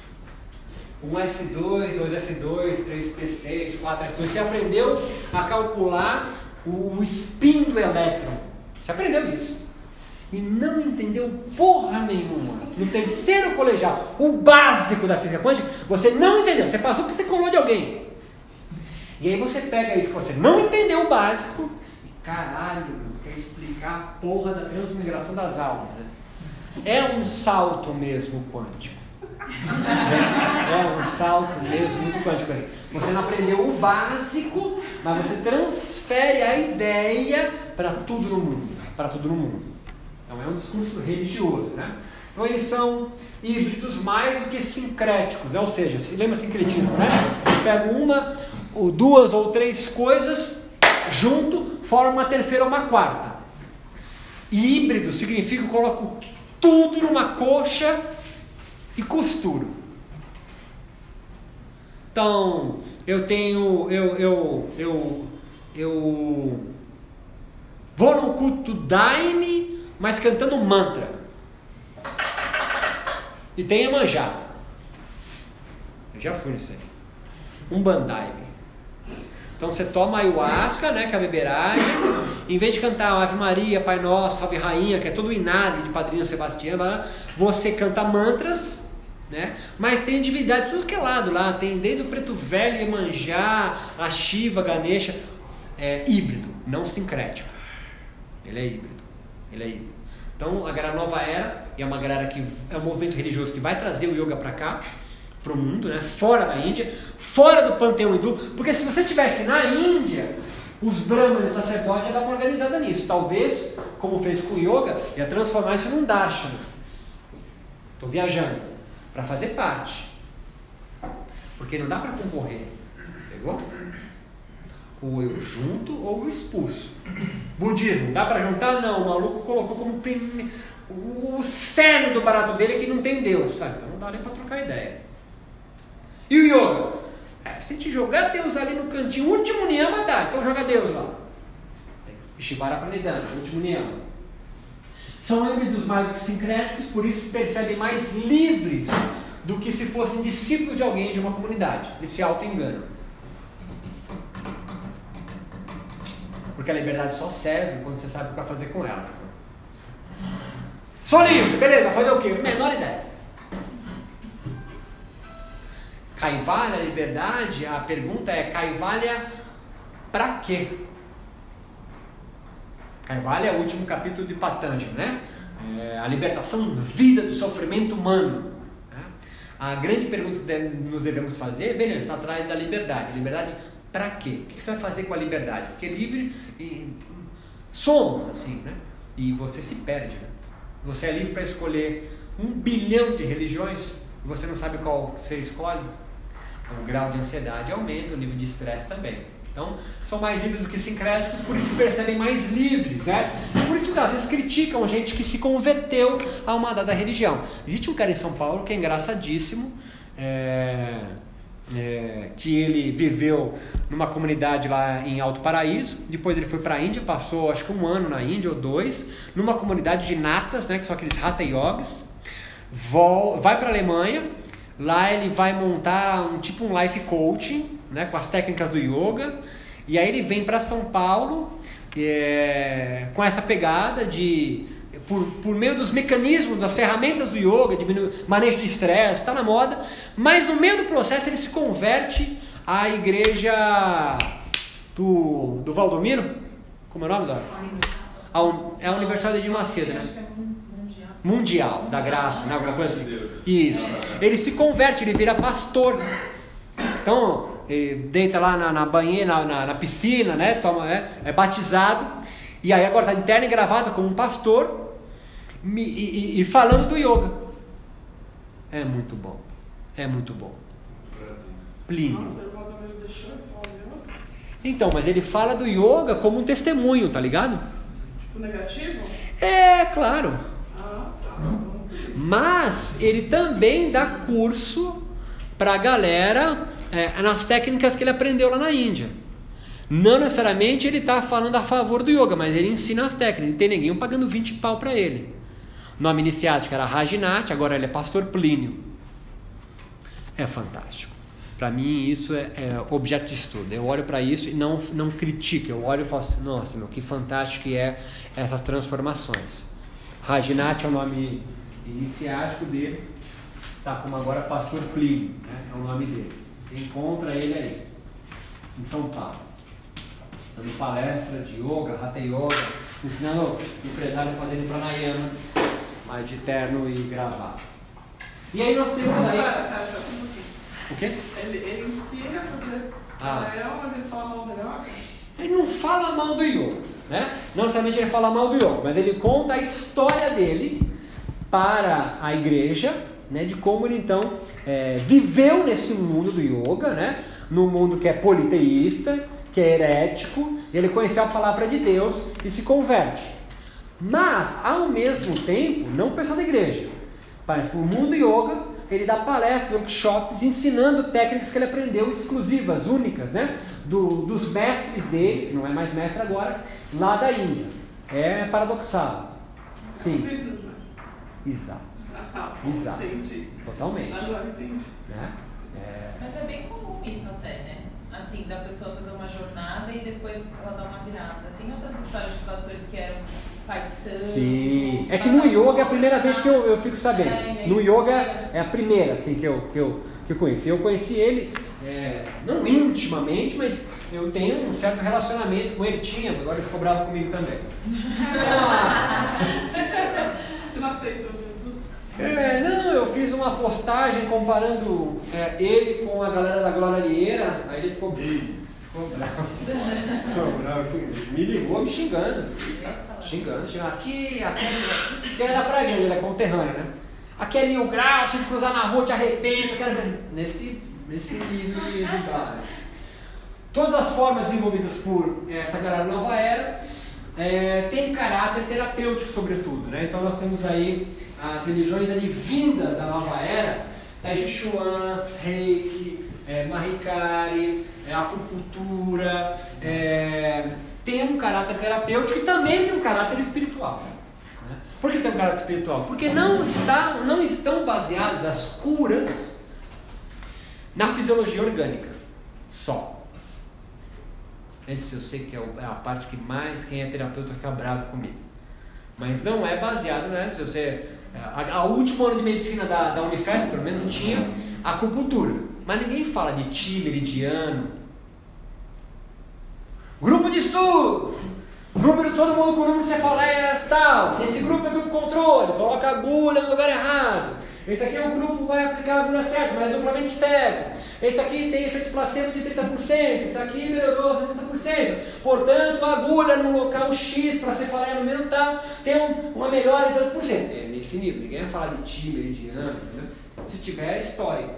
1S2, 2S2, 3P6, 4S2. Você aprendeu a calcular o spin do elétron. Você aprendeu isso. E não entendeu porra nenhuma. No terceiro colegial, o básico da física quântica, você não entendeu. Você passou porque você colou de alguém. E aí você pega isso que você não entendeu o básico caralho, quer explicar a porra da transmigração das almas. Né? É um salto mesmo quântico. É um salto mesmo muito quântico. Você não aprendeu o básico, mas você transfere a ideia para tudo no mundo. Para tudo no mundo. Então é um discurso religioso, né? Então eles são híbridos mais do que sincréticos, ou seja, se lembra sincretismo, né? Eu pego uma, ou duas ou três coisas junto, forma uma terceira ou uma quarta. E híbrido significa que eu coloco tudo numa coxa e costuro. Então, eu tenho, eu, eu, eu, eu vou no culto Daime, mas cantando mantra. E tem a manjar. Eu já fui nisso aí. Um bandaime. Então você toma ayahuasca, né, que é a beberagem, em vez de cantar Ave Maria, Pai Nosso, Salve Rainha, que é todo o inário de Padrinho Sebastião, você canta mantras né? Mas tem divindades tudo que é lado lá, tem desde o preto velho, Iemanjá, a Shiva, Ganesha, é híbrido, não sincrético. Ele é híbrido. Ele é híbrido. Então a galera nova era, é uma galera que é um movimento religioso que vai trazer o yoga para cá, para o mundo, né? fora da Índia, fora do panteão hindu, porque se você tivesse na Índia, os brahmanes sacerdotes dar uma organizada nisso. Talvez, como fez com o yoga, ia transformar isso num darshana. Estou viajando para fazer parte. Porque não dá para concorrer. Pegou? Ou eu junto ou eu expulso. Budismo, dá para juntar? Não, o maluco colocou como prim... o cerne do barato dele é que não tem Deus. Ah, então não dá nem para trocar ideia. E o yoga? É, se te jogar Deus ali no cantinho, último niyama dá, então joga Deus lá. Shivara Pranidhana, último niyama. São híbridos mais do que sincréticos, por isso se percebem mais livres do que se fossem discípulos de alguém de uma comunidade. Eles se auto-enganam. Porque a liberdade só serve quando você sabe o que fazer com ela. Sou livre, beleza, fazer o quê? Menor ideia. Caivalha, liberdade, a pergunta é: Caivalha pra quê? Caivalha é o último capítulo de Patanjali, né? É a libertação vida do sofrimento humano. né? A grande pergunta que nos devemos fazer, beleza, está atrás da liberdade. Liberdade para quê? O que você vai fazer com a liberdade? Porque livre e, somos assim, né? E você se perde, né? Você é livre para escolher um bilhão de religiões e você não sabe qual você escolhe. O grau de ansiedade aumenta, o nível de estresse também. Então, são mais livres do que sincréticos, por isso se percebem mais livres, né? Por isso que às vezes criticam gente que se converteu a uma dada religião. Existe um cara em São Paulo que é engraçadíssimo, é, é, que ele viveu numa comunidade lá em Alto Paraíso, depois ele foi para a Índia, passou acho que um ano na Índia ou dois, numa comunidade de natas, né, que são aqueles Hatha Yogis, vai para a Alemanha, lá ele vai montar um tipo um life coaching, né, com as técnicas do yoga. E aí ele vem para São Paulo é, com essa pegada de por, por meio dos mecanismos, das ferramentas do yoga, de manejo de estresse, que está na moda, mas no meio do processo ele se converte à igreja do, do Valdomiro, como é o nome da? É a Universidade de Macedo, né? Mundial da Graça, né? Alguma coisa assim. Isso. Ele se converte, ele vira pastor. Então, deita lá na, na banheira, na, na, piscina, né? Toma, é, é batizado. E aí agora está interno e gravado como um pastor e, e, e, falando do yoga. É muito bom. É muito bom. Plínio. Então, mas ele fala do yoga como um testemunho, tá ligado? Tipo negativo? É, claro. Mas ele também dá curso pra galera é, nas técnicas que ele aprendeu lá na Índia. Não necessariamente ele está falando a favor do yoga, mas ele ensina as técnicas. Não tem ninguém pagando 20 pau para ele. Nome iniciático era Rajinath, agora ele é pastor Plínio. É fantástico. Para mim, isso é, é, objeto de estudo. Eu olho para isso e não, não critico. Eu olho e falo assim: nossa, meu, que fantástico que é essas transformações. Rajinath é o nome iniciático dele, tá como agora pastor Plínio, né? é o nome dele. Você encontra ele aí, em São Paulo. Dando palestra de yoga, hatha yoga, ensinando o empresário a fazer pranayama, mais de terno e gravado. E aí nós temos aí. O quê? Ele, ele ensina a fazer ah. pranayama, mas ele fala do yoga? Ele não fala mal do yoga, né? Não necessariamente ele fala mal do yoga, mas ele conta a história dele para a igreja, né? De como ele então é, viveu nesse mundo do yoga, né? No mundo que é politeísta, que é herético, ele conheceu a palavra de Deus e se converte. Mas, ao mesmo tempo, não pessoa da igreja, mas o mundo yoga, ele dá palestras, workshops, ensinando técnicas que ele aprendeu exclusivas, únicas, né? Do, dos mestres dele, que não é mais mestre agora, lá da Índia. É paradoxal. Sim. Exato. Exato. Entendi. Totalmente. Agora entendi. Né? É... Mas é bem comum isso até, né? Assim, da pessoa fazer uma jornada e depois ela dá uma virada. Tem outras histórias de pastores que eram pai de santo. Sim. É que no yoga é a primeira vez que eu, eu fico sabendo. É, no yoga é a primeira, assim, que eu, que eu, que eu conheci. Eu conheci ele, é, não intimamente, mas eu tenho um certo relacionamento com ele. Tinha, agora ele ficou bravo comigo também. Você não aceitou é, não, eu fiz uma postagem comparando é, ele com a galera da Glorieira, aí ele ficou, ficou bravo. ficou bravo, me ligou me xingando. Xingando, xingando. Aqui, aquele. Que é da Praia ele é conterrâneo, né? Aquele mil graus, se cruzar na rua, te arrependa. Quero... Nesse, nesse nível de lugar. Todas as formas envolvidas por essa galera nova era é, tem caráter terapêutico, sobretudo. Né? Então nós temos aí as religiões advindas da nova era, Tai Chi Chuan, Reiki, é, Mahikari, é, acupuntura, é, tem um caráter terapêutico e também tem um caráter espiritual. Né? Por que tem um caráter espiritual? Porque não, está, não estão baseadas as curas na fisiologia orgânica só. Esse eu sei que é, é a parte que mais quem é terapeuta fica bravo comigo. Mas não é baseado, né? Se você. A, a última ano de medicina da, da Unifesp, pelo menos, tinha acupuntura. Mas ninguém fala de ti meridiano. Grupo de estudo! Número, todo mundo com número cefaleia tal. Esse grupo é grupo controle, coloca agulha no lugar errado. Esse aqui é o grupo que vai aplicar a agulha certa, mas é duplamente estéreo. Esse aqui tem efeito placebo de 30%, esse aqui melhorou 60%. Portanto, a agulha no local X para cefaleia no meio tal tem um, uma melhora de 2%. É nesse nível, ninguém vai falar de ti meridiano, entendeu? Se tiver, é.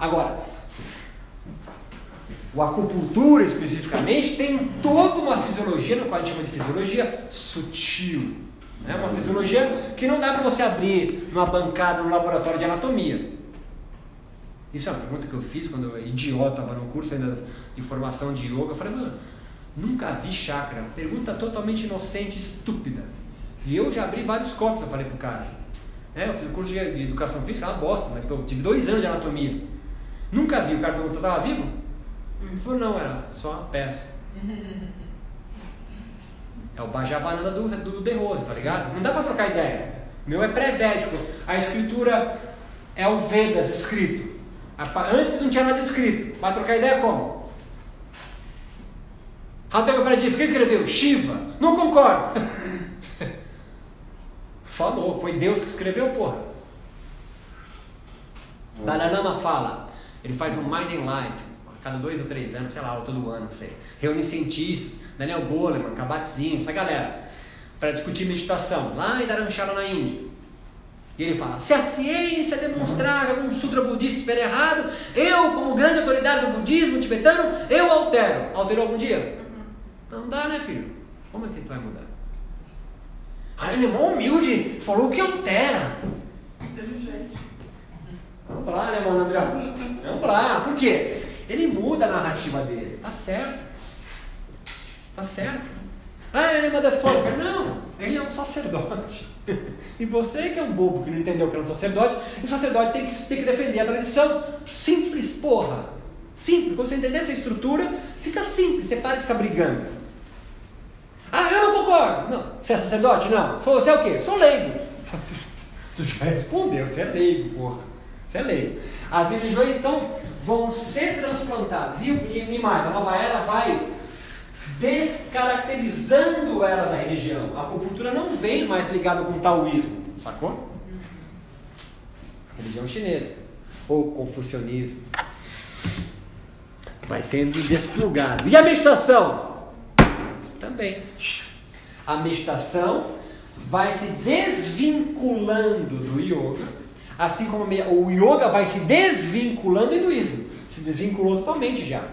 Agora, o acupuntura especificamente tem toda uma fisiologia, no qual a gente chama de fisiologia sutil. É uma fisiologia que não dá para você abrir numa bancada no laboratório de anatomia. Isso é uma pergunta que eu fiz quando eu idiota estava no curso ainda de formação de yoga. Eu falei, mano, nunca vi chakra. Pergunta totalmente inocente, estúpida. E eu já abri vários copos, eu falei pro cara. É, eu fiz o curso de, de educação física, é uma bosta, mas eu tive dois anos de anatomia. Nunca vi. O cara perguntou, estava vivo? Ele falou, não, era só uma peça. É o Bajavananda do, do De Rose, tá ligado? Não dá para trocar ideia. O meu é pré-védico. A escritura é o Vedas escrito. Antes não tinha nada escrito. Vai trocar ideia como? Ratega Pradip, por que escreveu? Shiva. Não concordo. Falou, foi Deus que escreveu, porra. Dalai Lama fala, ele faz um Mind and Life, cada dois ou três anos, sei lá, ou todo ano, não sei. Reúne cientistas, Daniel Goleman, Kabat-Zinn, essa galera, para discutir meditação, lá em Dharamshala, na Índia. E ele fala: se a ciência demonstrar que algum sutra budista estiver errado, eu, como grande autoridade do budismo tibetano, eu altero. Alterou algum dia? Não dá, né, filho? Como é que vai mudar? Ah, ele é mó humilde, falou que altera. Inteligente. Vamos lá, né, mano, André? Vamos lá. Por quê? Ele muda a narrativa dele. Tá certo. Tá certo. Ah, ele é motherfucker. Não, ele é um sacerdote. E você que é um bobo que não entendeu que é um sacerdote, e o sacerdote tem que, tem que defender a tradição. Simples, porra. Simples. Quando você entender essa estrutura, fica simples. Você para de ficar brigando. Ah, eu não concordo. Não. Você é sacerdote? Não. Você é o quê? Sou leigo. Tu já respondeu, você é leigo, porra. Você é leigo. As religiões estão, vão ser transplantadas. E, e, e mais, a nova era vai descaracterizando a era da religião. A acupuntura não vem mais ligada com o taoísmo, sacou? Religião chinesa. Ou confucionismo. Vai sendo desplugado. E a meditação? Também. A meditação vai se desvinculando do yoga, assim como o yoga vai se desvinculando do hinduísmo. Se desvinculou totalmente já.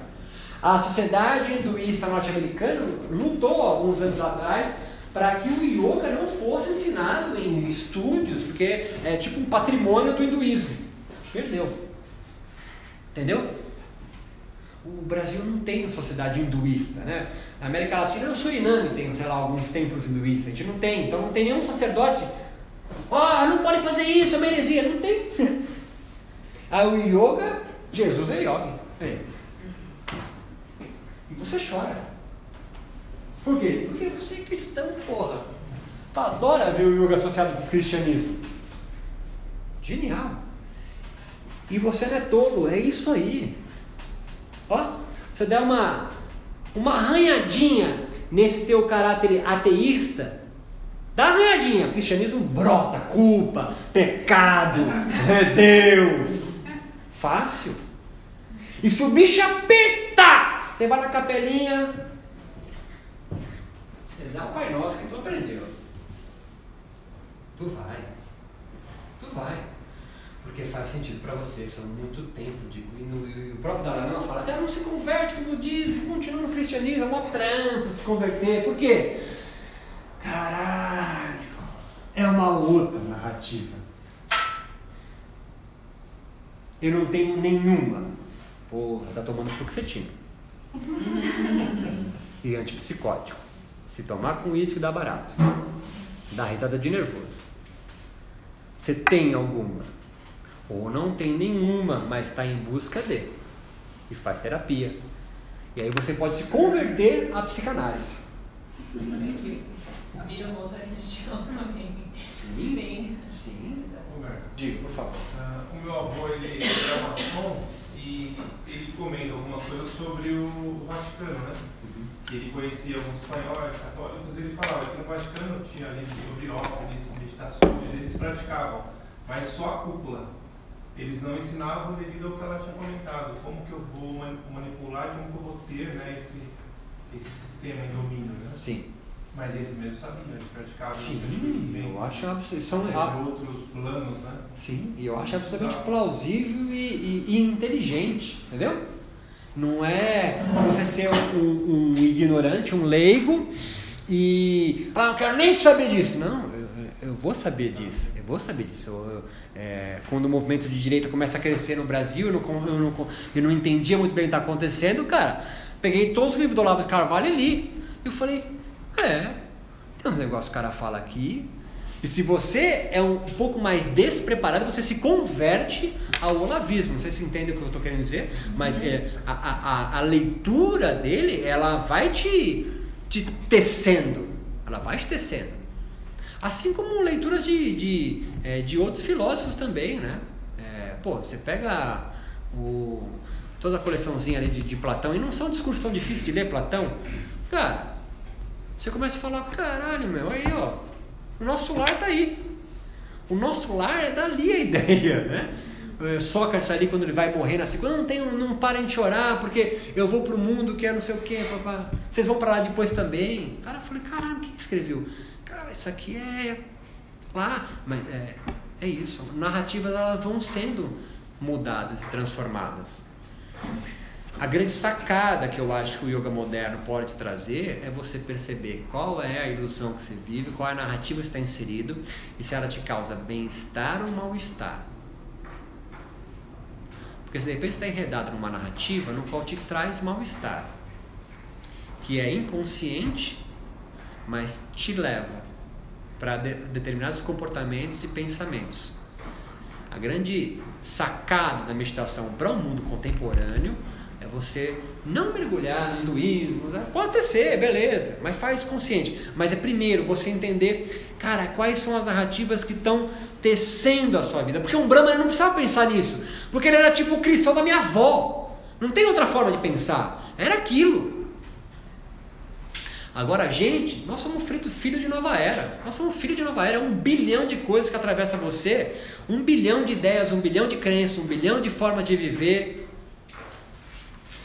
A sociedade hinduísta norte-americana lutou alguns anos atrás para que o yoga não fosse ensinado em estúdios, porque é tipo um patrimônio do hinduísmo. Perdeu. Entendeu? O Brasil não tem sociedade hinduísta, né? A América Latina, o Suriname tem, sei lá, alguns templos hinduístas. A gente não tem, então não tem nenhum sacerdote. Ah, oh, não pode fazer isso, é uma heresia. Não tem. Aí o yoga, Jesus é yoga. É. E você chora. Por quê? Porque você é cristão, porra. Tu adora ver o yoga associado com o cristianismo. Genial. E você não é tolo, é isso aí. Ó, você der uma, uma arranhadinha nesse teu caráter ateísta, dá arranhadinha. O cristianismo brota, culpa, pecado, é Deus. Fácil. E se o bicho apertar, você vai na capelinha, rezar o Pai Nosso que tu aprendeu. Tu vai. Tu vai. Porque faz sentido para você, são muito tempo de. E, no, e o próprio Dalai Lama fala, cara, não se converte no budismo, continua no cristianismo, é mó trampo se converter. Por quê? Caralho, é uma outra narrativa. Eu não tenho nenhuma. Porra, tá tomando fluoxetina. E antipsicótico. Se tomar com isso dá barato. Dá retada de nervoso. Você tem alguma? Ou não tem nenhuma, mas está em busca de. E faz terapia. E aí você pode se converter à psicanálise. Vira uma outra religião também. Sim. Sim. Sim. Diga, por favor. ah, o meu avô ele é maçom e ele comenta algumas coisas sobre o Vaticano, né? Que ele conhecia alguns espanhóis católicos e ele falava que no Vaticano tinha livros sobre óperas, meditações, eles praticavam, mas só a cúpula. Eles não ensinavam devido ao que ela tinha comentado, como que eu vou mani- manipular e como que eu vou ter né, esse, esse sistema em domínio, né? Sim. Mas eles mesmos sabiam, eles praticavam Sim, conhecimento. eu acho absurdo. São, Teve a- outros planos, né? Sim, e eu acho absolutamente plausível e, e- e inteligente, entendeu? Não é você ser um, um ignorante, um leigo e. Ah, não quero nem saber disso. Não, eu, eu vou saber disso. Eu vou saber disso. Eu- eu, é, quando o movimento de direita começa a crescer no Brasil, eu não, eu não, eu não entendia muito bem o que está acontecendo, cara. Peguei todos os livros do Olavo de Carvalho e li. Eu falei, é, tem uns negócios que o cara fala aqui. E se você é um pouco mais despreparado, você se converte ao olavismo. Não sei se entende o que eu estou querendo dizer, mas é, a, a, a- leitura dele, ela vai te, te tecendo. Ela vai te tecendo. Assim como leituras de, de, é, de outros filósofos também, né? É, pô, você pega o, toda a coleçãozinha ali de, de Platão, e não são discursos tão difíceis de ler Platão. Cara, você começa a falar, caralho, meu, aí ó, o nosso lar tá aí. O nosso lar é dali a ideia, né? É, Sócrates ali quando ele vai morrer na segunda, não, tem, não parem de chorar, porque eu vou pro mundo que é não sei o que, papá. Vocês vão para lá depois também. Cara, eu falei, caralho, quem escreveu? Cara, isso aqui é lá, mas é, é isso. Narrativas elas vão sendo mudadas e transformadas. A grande sacada que eu acho que o yoga moderno pode trazer é você perceber qual é a ilusão que você vive, qual é a narrativa que está inserido e se ela te causa bem-estar ou mal-estar. Porque se de repente está enredado numa narrativa no qual te traz mal-estar, que é inconsciente, mas te leva para de determinados comportamentos e pensamentos. A grande sacada da meditação para o mundo contemporâneo você não mergulhar no hinduísmo, né? pode ser, beleza, mas faz consciente. Mas é primeiro você entender, cara, quais são as narrativas que estão tecendo a sua vida. Porque um Brahma não precisava pensar nisso, porque ele era tipo o cristão da minha avó. Não tem outra forma de pensar, era aquilo. Agora gente, nós somos filho de nova era. Nós somos filho de nova era. É um bilhão de coisas que atravessa você, um bilhão de ideias, um bilhão de crenças, um bilhão de formas de viver.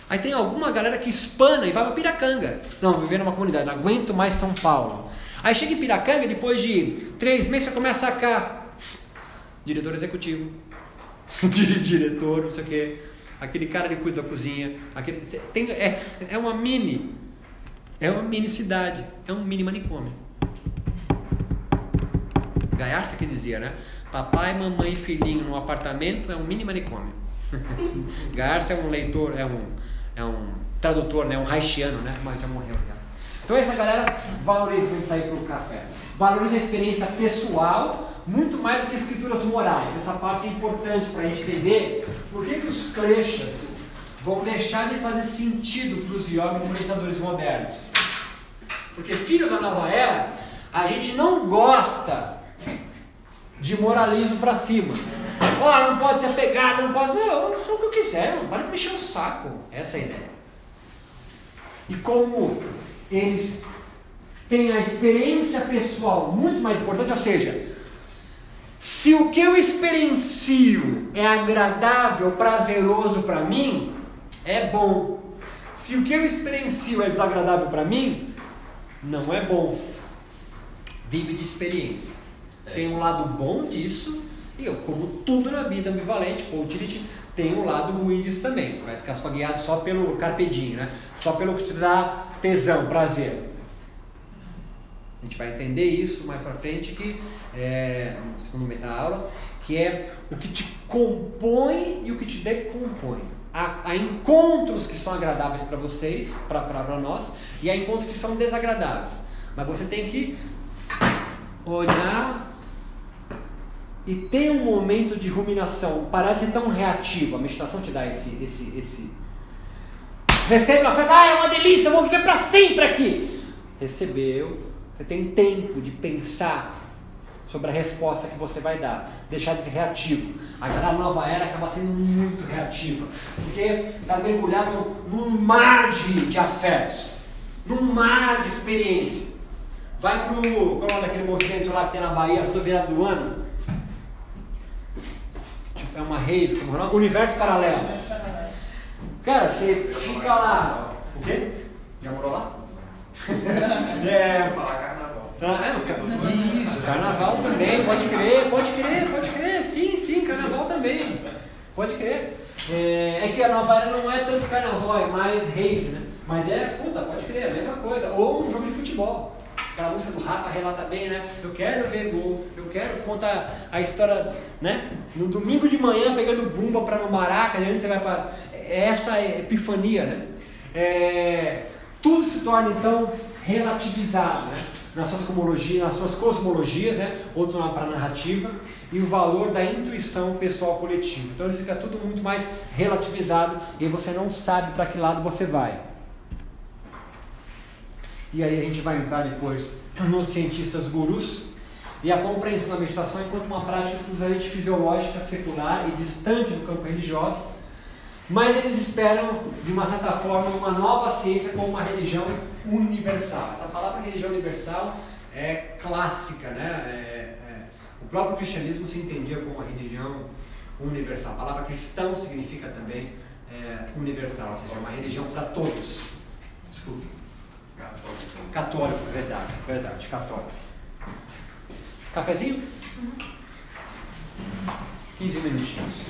Aí tem alguma galera que espana e vai para Piracanga. Não, viver numa comunidade, não aguento mais São Paulo. Aí chega em Piracanga, depois de três meses você começa a sacar. Diretor executivo, diretor, não sei o quê. Aquele cara que cuida da cozinha. Aquele, tem, é, é uma mini é uma mini cidade, é um mini manicômio. Gaiarsa que dizia, né? Papai, mamãe e filhinho num apartamento é um mini manicômio. Gaiarsa é um leitor, é um, é um tradutor, né? Um haitiano, né? Mas já morreu já. Então essa galera valoriza quando sair para o café. Valoriza a experiência pessoal muito mais do que escrituras morais. Essa parte é importante para a gente entender por que, que os kleshas vão deixar de fazer sentido para os yogis e meditadores modernos. Porque filhos da nova era, a gente não gosta de moralismo para cima. Ó, oh, não pode ser pegada, não pode. Eu, eu sou o que eu quiser, não para de mexer o saco. Essa é a ideia. E como eles têm a experiência pessoal muito mais importante, ou seja, se o que eu experiencio é agradável, prazeroso para mim, é bom. Se o que eu experiencio é desagradável para mim, não é bom. Vive de experiência. É. Tem um lado bom disso, e eu, como tudo na vida ambivalente, com utility, tem um lado ruim disso também. Você vai ficar só guiado só pelo carpedinho, né? Só pelo que te dá tesão, prazer. A gente vai entender isso mais para frente que é, segundo meta aula, que é o que te compõe e o que te decompõe. Há, há encontros que são agradáveis para vocês, para nós, e há encontros que são desagradáveis. Mas você tem que olhar e ter um momento de ruminação, parar de ser tão reativo. A meditação te dá esse, esse, esse. Recebe uma festa, ah, é uma delícia, eu vou viver para sempre aqui. Recebeu, Você tem tempo de pensar sobre a resposta que você vai dar. Deixar de ser reativo. A nova era acaba sendo muito reativa. Porque está mergulhado num mar de, de afetos, num mar de experiência. Vai pro. Qual é daquele movimento lá que tem na Bahia, todo virado do ano? É uma rave, como é? Universo Paralelo. Cara, você fica lá. O quê? Já morou lá? é. Carnaval. Ah, é, isso, carnaval também, pode crer, pode crer, pode crer, sim, sim, carnaval também, pode crer. É, é que a nova era não é tanto carnaval, é mais rave, né? Mas é, puta, pode crer, é a mesma coisa. Ou um jogo de futebol. Aquela música do Rapa relata bem, né? Eu quero ver gol, eu quero contar a história, né? No domingo de manhã pegando bumba para no Maraca, antes você vai para. Essa é epifania, né? É, tudo se torna então relativizado, né? nas suas nas suas cosmologias, né? outro para a narrativa, e o valor da intuição pessoal coletiva. Então ele fica tudo muito mais relativizado e você não sabe para que lado você vai. E aí a gente vai entrar depois nos cientistas gurus e a compreensão da meditação enquanto uma prática exclusivamente fisiológica, secular e distante do campo religioso, mas eles esperam, de uma certa forma, uma nova ciência como uma religião universal. Essa palavra religião universal é clássica, né? É, é, o próprio cristianismo se entendia como uma religião universal. A palavra cristão significa também é, universal, ou seja, uma religião para todos. Desculpe. Católico. Católico, verdade, verdade, católico. Cafezinho? Uhum. 15 minutinhos.